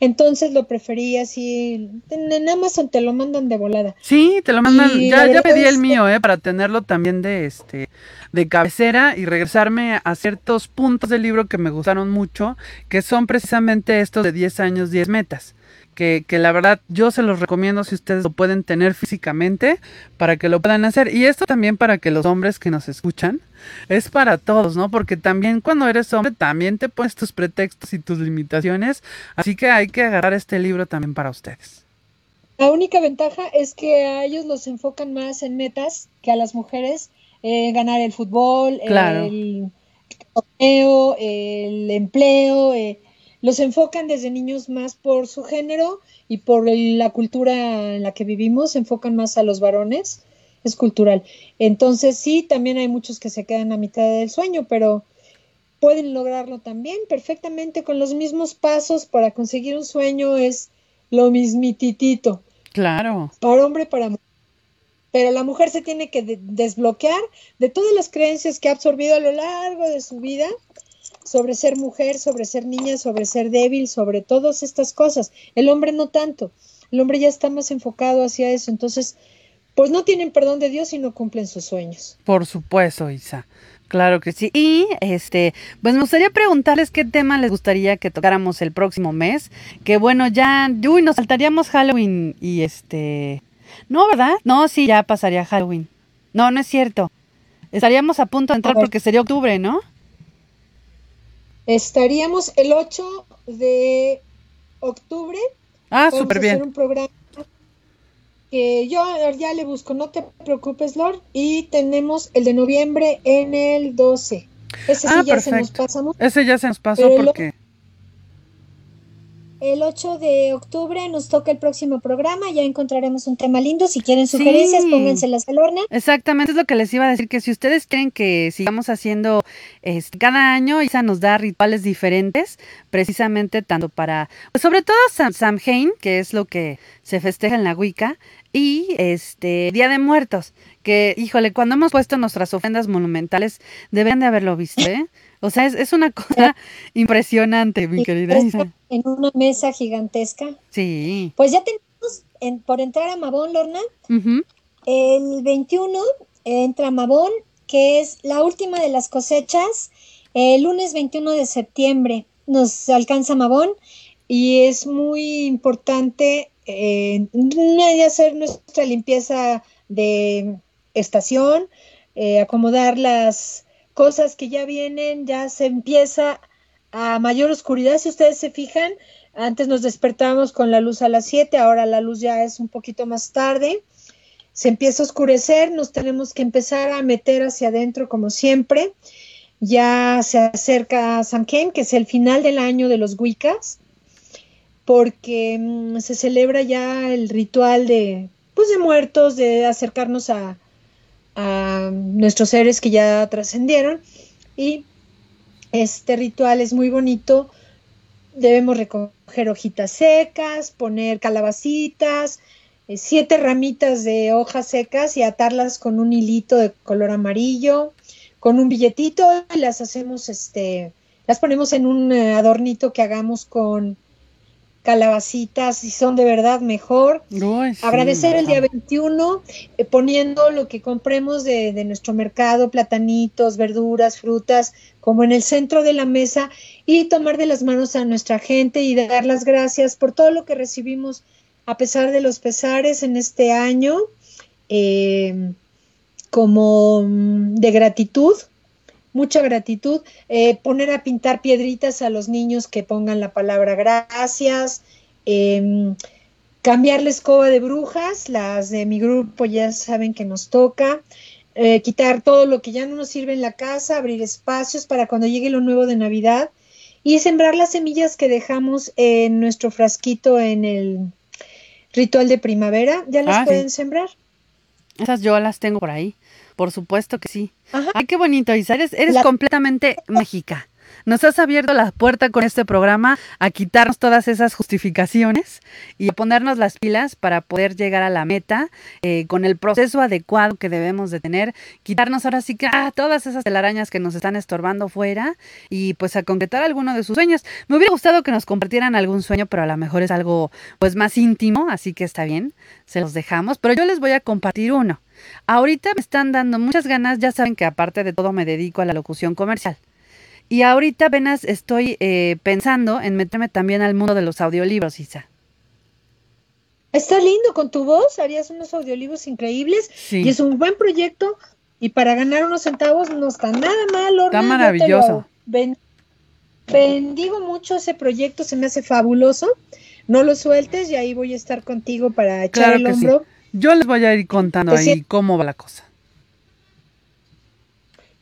Entonces lo preferí así. En Amazon te lo mandan de volada. Sí, te lo mandan. ya, ya pedí el mío, eh, para tenerlo también de este de cabecera y regresarme a ciertos puntos del libro que me gustaron mucho, que son precisamente estos de 10 años, 10 metas que, que, la verdad yo se los recomiendo si ustedes lo pueden tener físicamente para que lo puedan hacer. Y esto también para que los hombres que nos escuchan, es para todos, ¿no? Porque también cuando eres hombre también te pones tus pretextos y tus limitaciones. Así que hay que agarrar este libro también para ustedes. La única ventaja es que a ellos los enfocan más en metas que a las mujeres. Eh, ganar el fútbol, el torneo, el empleo. Eh, los enfocan desde niños más por su género y por la cultura en la que vivimos, enfocan más a los varones, es cultural. Entonces sí, también hay muchos que se quedan a mitad del sueño, pero pueden lograrlo también perfectamente con los mismos pasos para conseguir un sueño, es lo mismititito. Claro. Para hombre, para mujer. Pero la mujer se tiene que desbloquear de todas las creencias que ha absorbido a lo largo de su vida sobre ser mujer, sobre ser niña, sobre ser débil, sobre todas estas cosas. El hombre no tanto. El hombre ya está más enfocado hacia eso. Entonces, pues no tienen perdón de Dios y no cumplen sus sueños. Por supuesto, Isa. Claro que sí. Y este, pues me gustaría preguntarles qué tema les gustaría que tocáramos el próximo mes. Que bueno, ya, uy, nos saltaríamos Halloween y este. No, ¿verdad? No, sí, ya pasaría Halloween. No, no es cierto. Estaríamos a punto de entrar porque sería octubre, ¿no? Estaríamos el 8 de octubre. Ah, súper bien. un programa que yo ya le busco, no te preocupes, Lord. Y tenemos el de noviembre en el 12. Ese sí ah, ya se nos pasó. Ese ya se nos pasó porque... El 8 de octubre nos toca el próximo programa, ya encontraremos un tema lindo. Si quieren sugerencias, pónganselas al horno. Exactamente, es lo que les iba a decir, que si ustedes creen que sigamos haciendo este, cada año, Isa nos da rituales diferentes, precisamente tanto para, pues sobre todo Sam, Samhain, que es lo que se festeja en la Wicca, y este Día de Muertos, que, híjole, cuando hemos puesto nuestras ofrendas monumentales, deberían de haberlo visto, ¿eh? O sea, es, una cosa impresionante, mi querida En una mesa gigantesca. Sí. Pues ya tenemos por entrar a Mabón, Lorna. El 21 entra Mabón, que es la última de las cosechas. El lunes 21 de septiembre nos alcanza Mabón y es muy importante eh, hacer nuestra limpieza de estación, eh, acomodar las cosas que ya vienen, ya se empieza a mayor oscuridad. Si ustedes se fijan, antes nos despertábamos con la luz a las 7, ahora la luz ya es un poquito más tarde. Se empieza a oscurecer, nos tenemos que empezar a meter hacia adentro como siempre. Ya se acerca San Ken, que es el final del año de los Wiccas, porque mm, se celebra ya el ritual de, pues, de muertos, de acercarnos a, a nuestros seres que ya trascendieron y este ritual es muy bonito. Debemos recoger hojitas secas, poner calabacitas, eh, siete ramitas de hojas secas y atarlas con un hilito de color amarillo, con un billetito y las hacemos, este, las ponemos en un eh, adornito que hagamos con calabacitas, si son de verdad mejor. Agradecer el día 21 eh, poniendo lo que compremos de, de, nuestro mercado, platanitos, verduras, frutas, como en el centro de la mesa y tomar de las manos a nuestra gente y dar las gracias por todo lo que recibimos a pesar de los pesares en este año, eh, como mm, de gratitud mucha gratitud, eh, poner a pintar piedritas a los niños que pongan la palabra gracias, eh, cambiar la escoba de brujas, las de mi grupo ya saben que nos toca, eh, quitar todo lo que ya no nos sirve en la casa, abrir espacios para cuando llegue lo nuevo de Navidad y sembrar las semillas que dejamos en nuestro frasquito en el ritual de primavera, ya las Ah, sí. pueden sembrar. Esas yo las tengo por ahí. Por supuesto que sí. Ajá. Ay, qué bonito, Isa. Eres, eres La- completamente mágica. Nos has abierto la puerta con este programa a quitarnos todas esas justificaciones y a ponernos las pilas para poder llegar a la meta eh, con el proceso adecuado que debemos de tener, quitarnos ahora sí que ah, todas esas telarañas que nos están estorbando fuera y pues a concretar alguno de sus sueños. Me hubiera gustado que nos compartieran algún sueño, pero a lo mejor es algo pues más íntimo, así que está bien, se los dejamos, pero yo les voy a compartir uno. Ahorita me están dando muchas ganas, ya saben que aparte de todo me dedico a la locución comercial. Y ahorita apenas estoy eh, pensando en meterme también al mundo de los audiolibros, Isa. Está lindo con tu voz, harías unos audiolibros increíbles Sí. y es un buen proyecto y para ganar unos centavos no está nada mal. Está maravilloso. lo ben- bendigo mucho ese proyecto, se me hace fabuloso. No lo sueltes y ahí voy a estar contigo para echar Claro el sí. Yo les voy a ir contando Pues sí. ahí cómo va la cosa.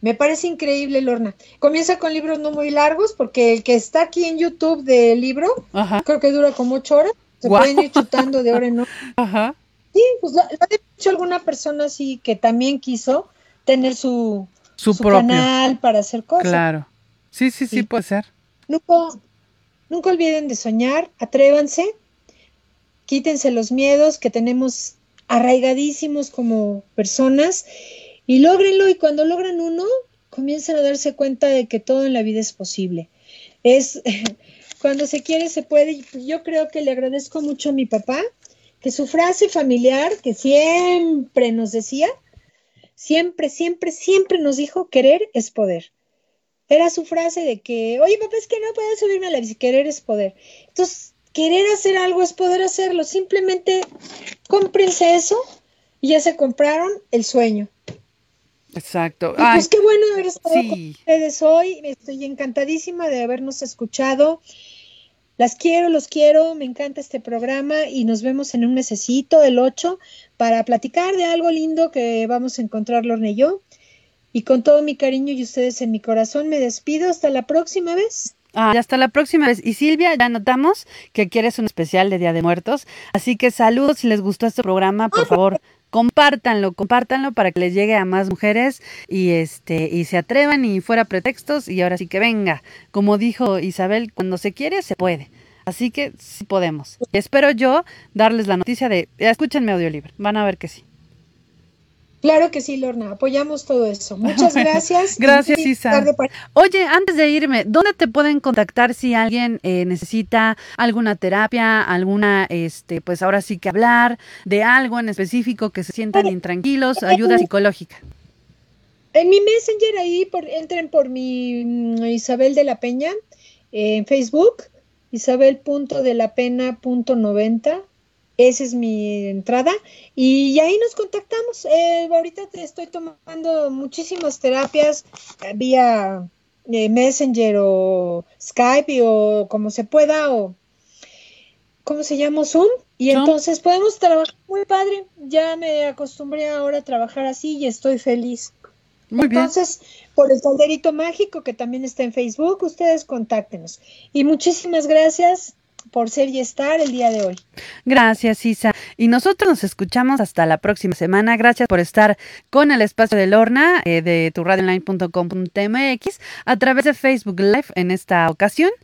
Me parece increíble, Lorna. Comienza con libros no muy largos porque el que está aquí en YouTube del libro Ajá, creo que dura como ocho horas. Se pueden ir chutando de hora en hora. ajá. Sí, pues lo, lo ha dicho alguna persona así que también quiso tener su, Su, su propio. canal para hacer cosas. Claro. Sí, sí, sí, Sí. puede ser. Nunca, nunca olviden de soñar, atrévanse, quítense los miedos que tenemos arraigadísimos como personas y lógrenlo y cuando logran uno, comiencen a darse cuenta de que todo en la vida es posible. Es cuando se quiere se puede. Yo creo que le agradezco mucho a mi papá que su frase familiar que siempre nos decía, siempre, siempre, siempre nos dijo, querer es poder. Era su frase de que, oye, papá, es que no puedo subirme a la bici, querer es poder. Entonces, querer hacer algo es poder hacerlo. Simplemente cómprense eso y ya se compraron el sueño. Exacto. Y pues qué bueno haber estado con ustedes hoy. Estoy encantadísima de habernos escuchado. Las quiero, los quiero, me encanta este programa y nos vemos en un mesecito, el 8, para platicar de algo lindo que vamos a encontrar Lorna y yo. Y con todo mi cariño y ustedes en mi corazón, me despido. Hasta la próxima vez. Ah, y hasta la próxima vez. Y Silvia, ya notamos que quieres un especial de Día de Muertos. Así que saludos si les gustó este programa, por favor, compártanlo, compártanlo para que les llegue a más mujeres y este y se atrevan y fuera pretextos y ahora sí que venga. Como dijo Isabel, cuando se quiere se puede. Así que sí podemos. Y espero yo darles la noticia de escúchenme audiolibro. Van a ver que sí. Claro que sí, Lorna, apoyamos todo eso. Muchas gracias. Gracias, Isa. Oye, antes de irme, ¿dónde te pueden contactar si alguien eh, necesita alguna terapia, alguna, este, pues ahora sí que hablar de algo en específico que se sientan intranquilos, ayuda psicológica? En mi Messenger ahí por, entren por mi mm, Isabel de la Peña eh, en Facebook, isabel.delapena.90. Esa es mi entrada. Y ahí nos contactamos. Eh, ahorita te estoy tomando muchísimas terapias eh, vía eh, Messenger o Skype o como se pueda o ¿cómo se llama? Zoom. Y entonces podemos trabajar muy padre. Ya me acostumbré ahora a trabajar así y estoy feliz. Muy bien. Entonces, por el calderito mágico que también está en Facebook, ustedes contáctenos. Y muchísimas gracias por ser y estar el día de hoy. Gracias, Isa. Y nosotros nos escuchamos hasta la próxima semana. Gracias por estar con el espacio de Lorna eh, de turradioonline.com.mx a través de Facebook Live en esta ocasión.